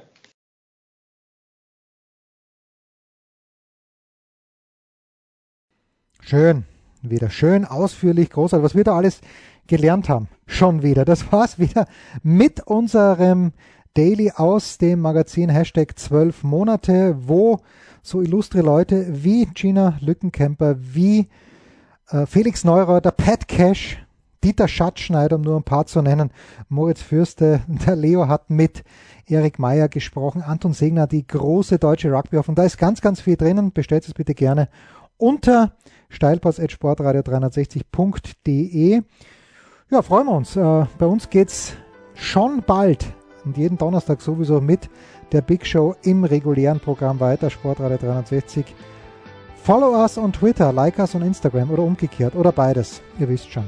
Schön wieder schön, ausführlich, großartig, was wir da alles gelernt haben. Schon wieder. Das war's wieder mit unserem Daily aus dem Magazin Hashtag 12 Monate, wo so illustre Leute wie Gina Lückenkämper, wie äh, Felix Neureuter, Pat Cash, Dieter Schatzschneider, um nur ein paar zu nennen, Moritz Fürste, der Leo hat mit Erik Meyer gesprochen, Anton Segner, die große deutsche Rugby-Hoffnung. Da ist ganz, ganz viel drinnen. Bestellt es bitte gerne unter steilpass.sportradio360.de. Ja, freuen wir uns. Äh, bei uns geht's schon bald und jeden Donnerstag sowieso mit der Big Show im regulären Programm weiter, Sportradio 360. Follow us on Twitter, like us on Instagram oder umgekehrt oder beides. Ihr wisst schon.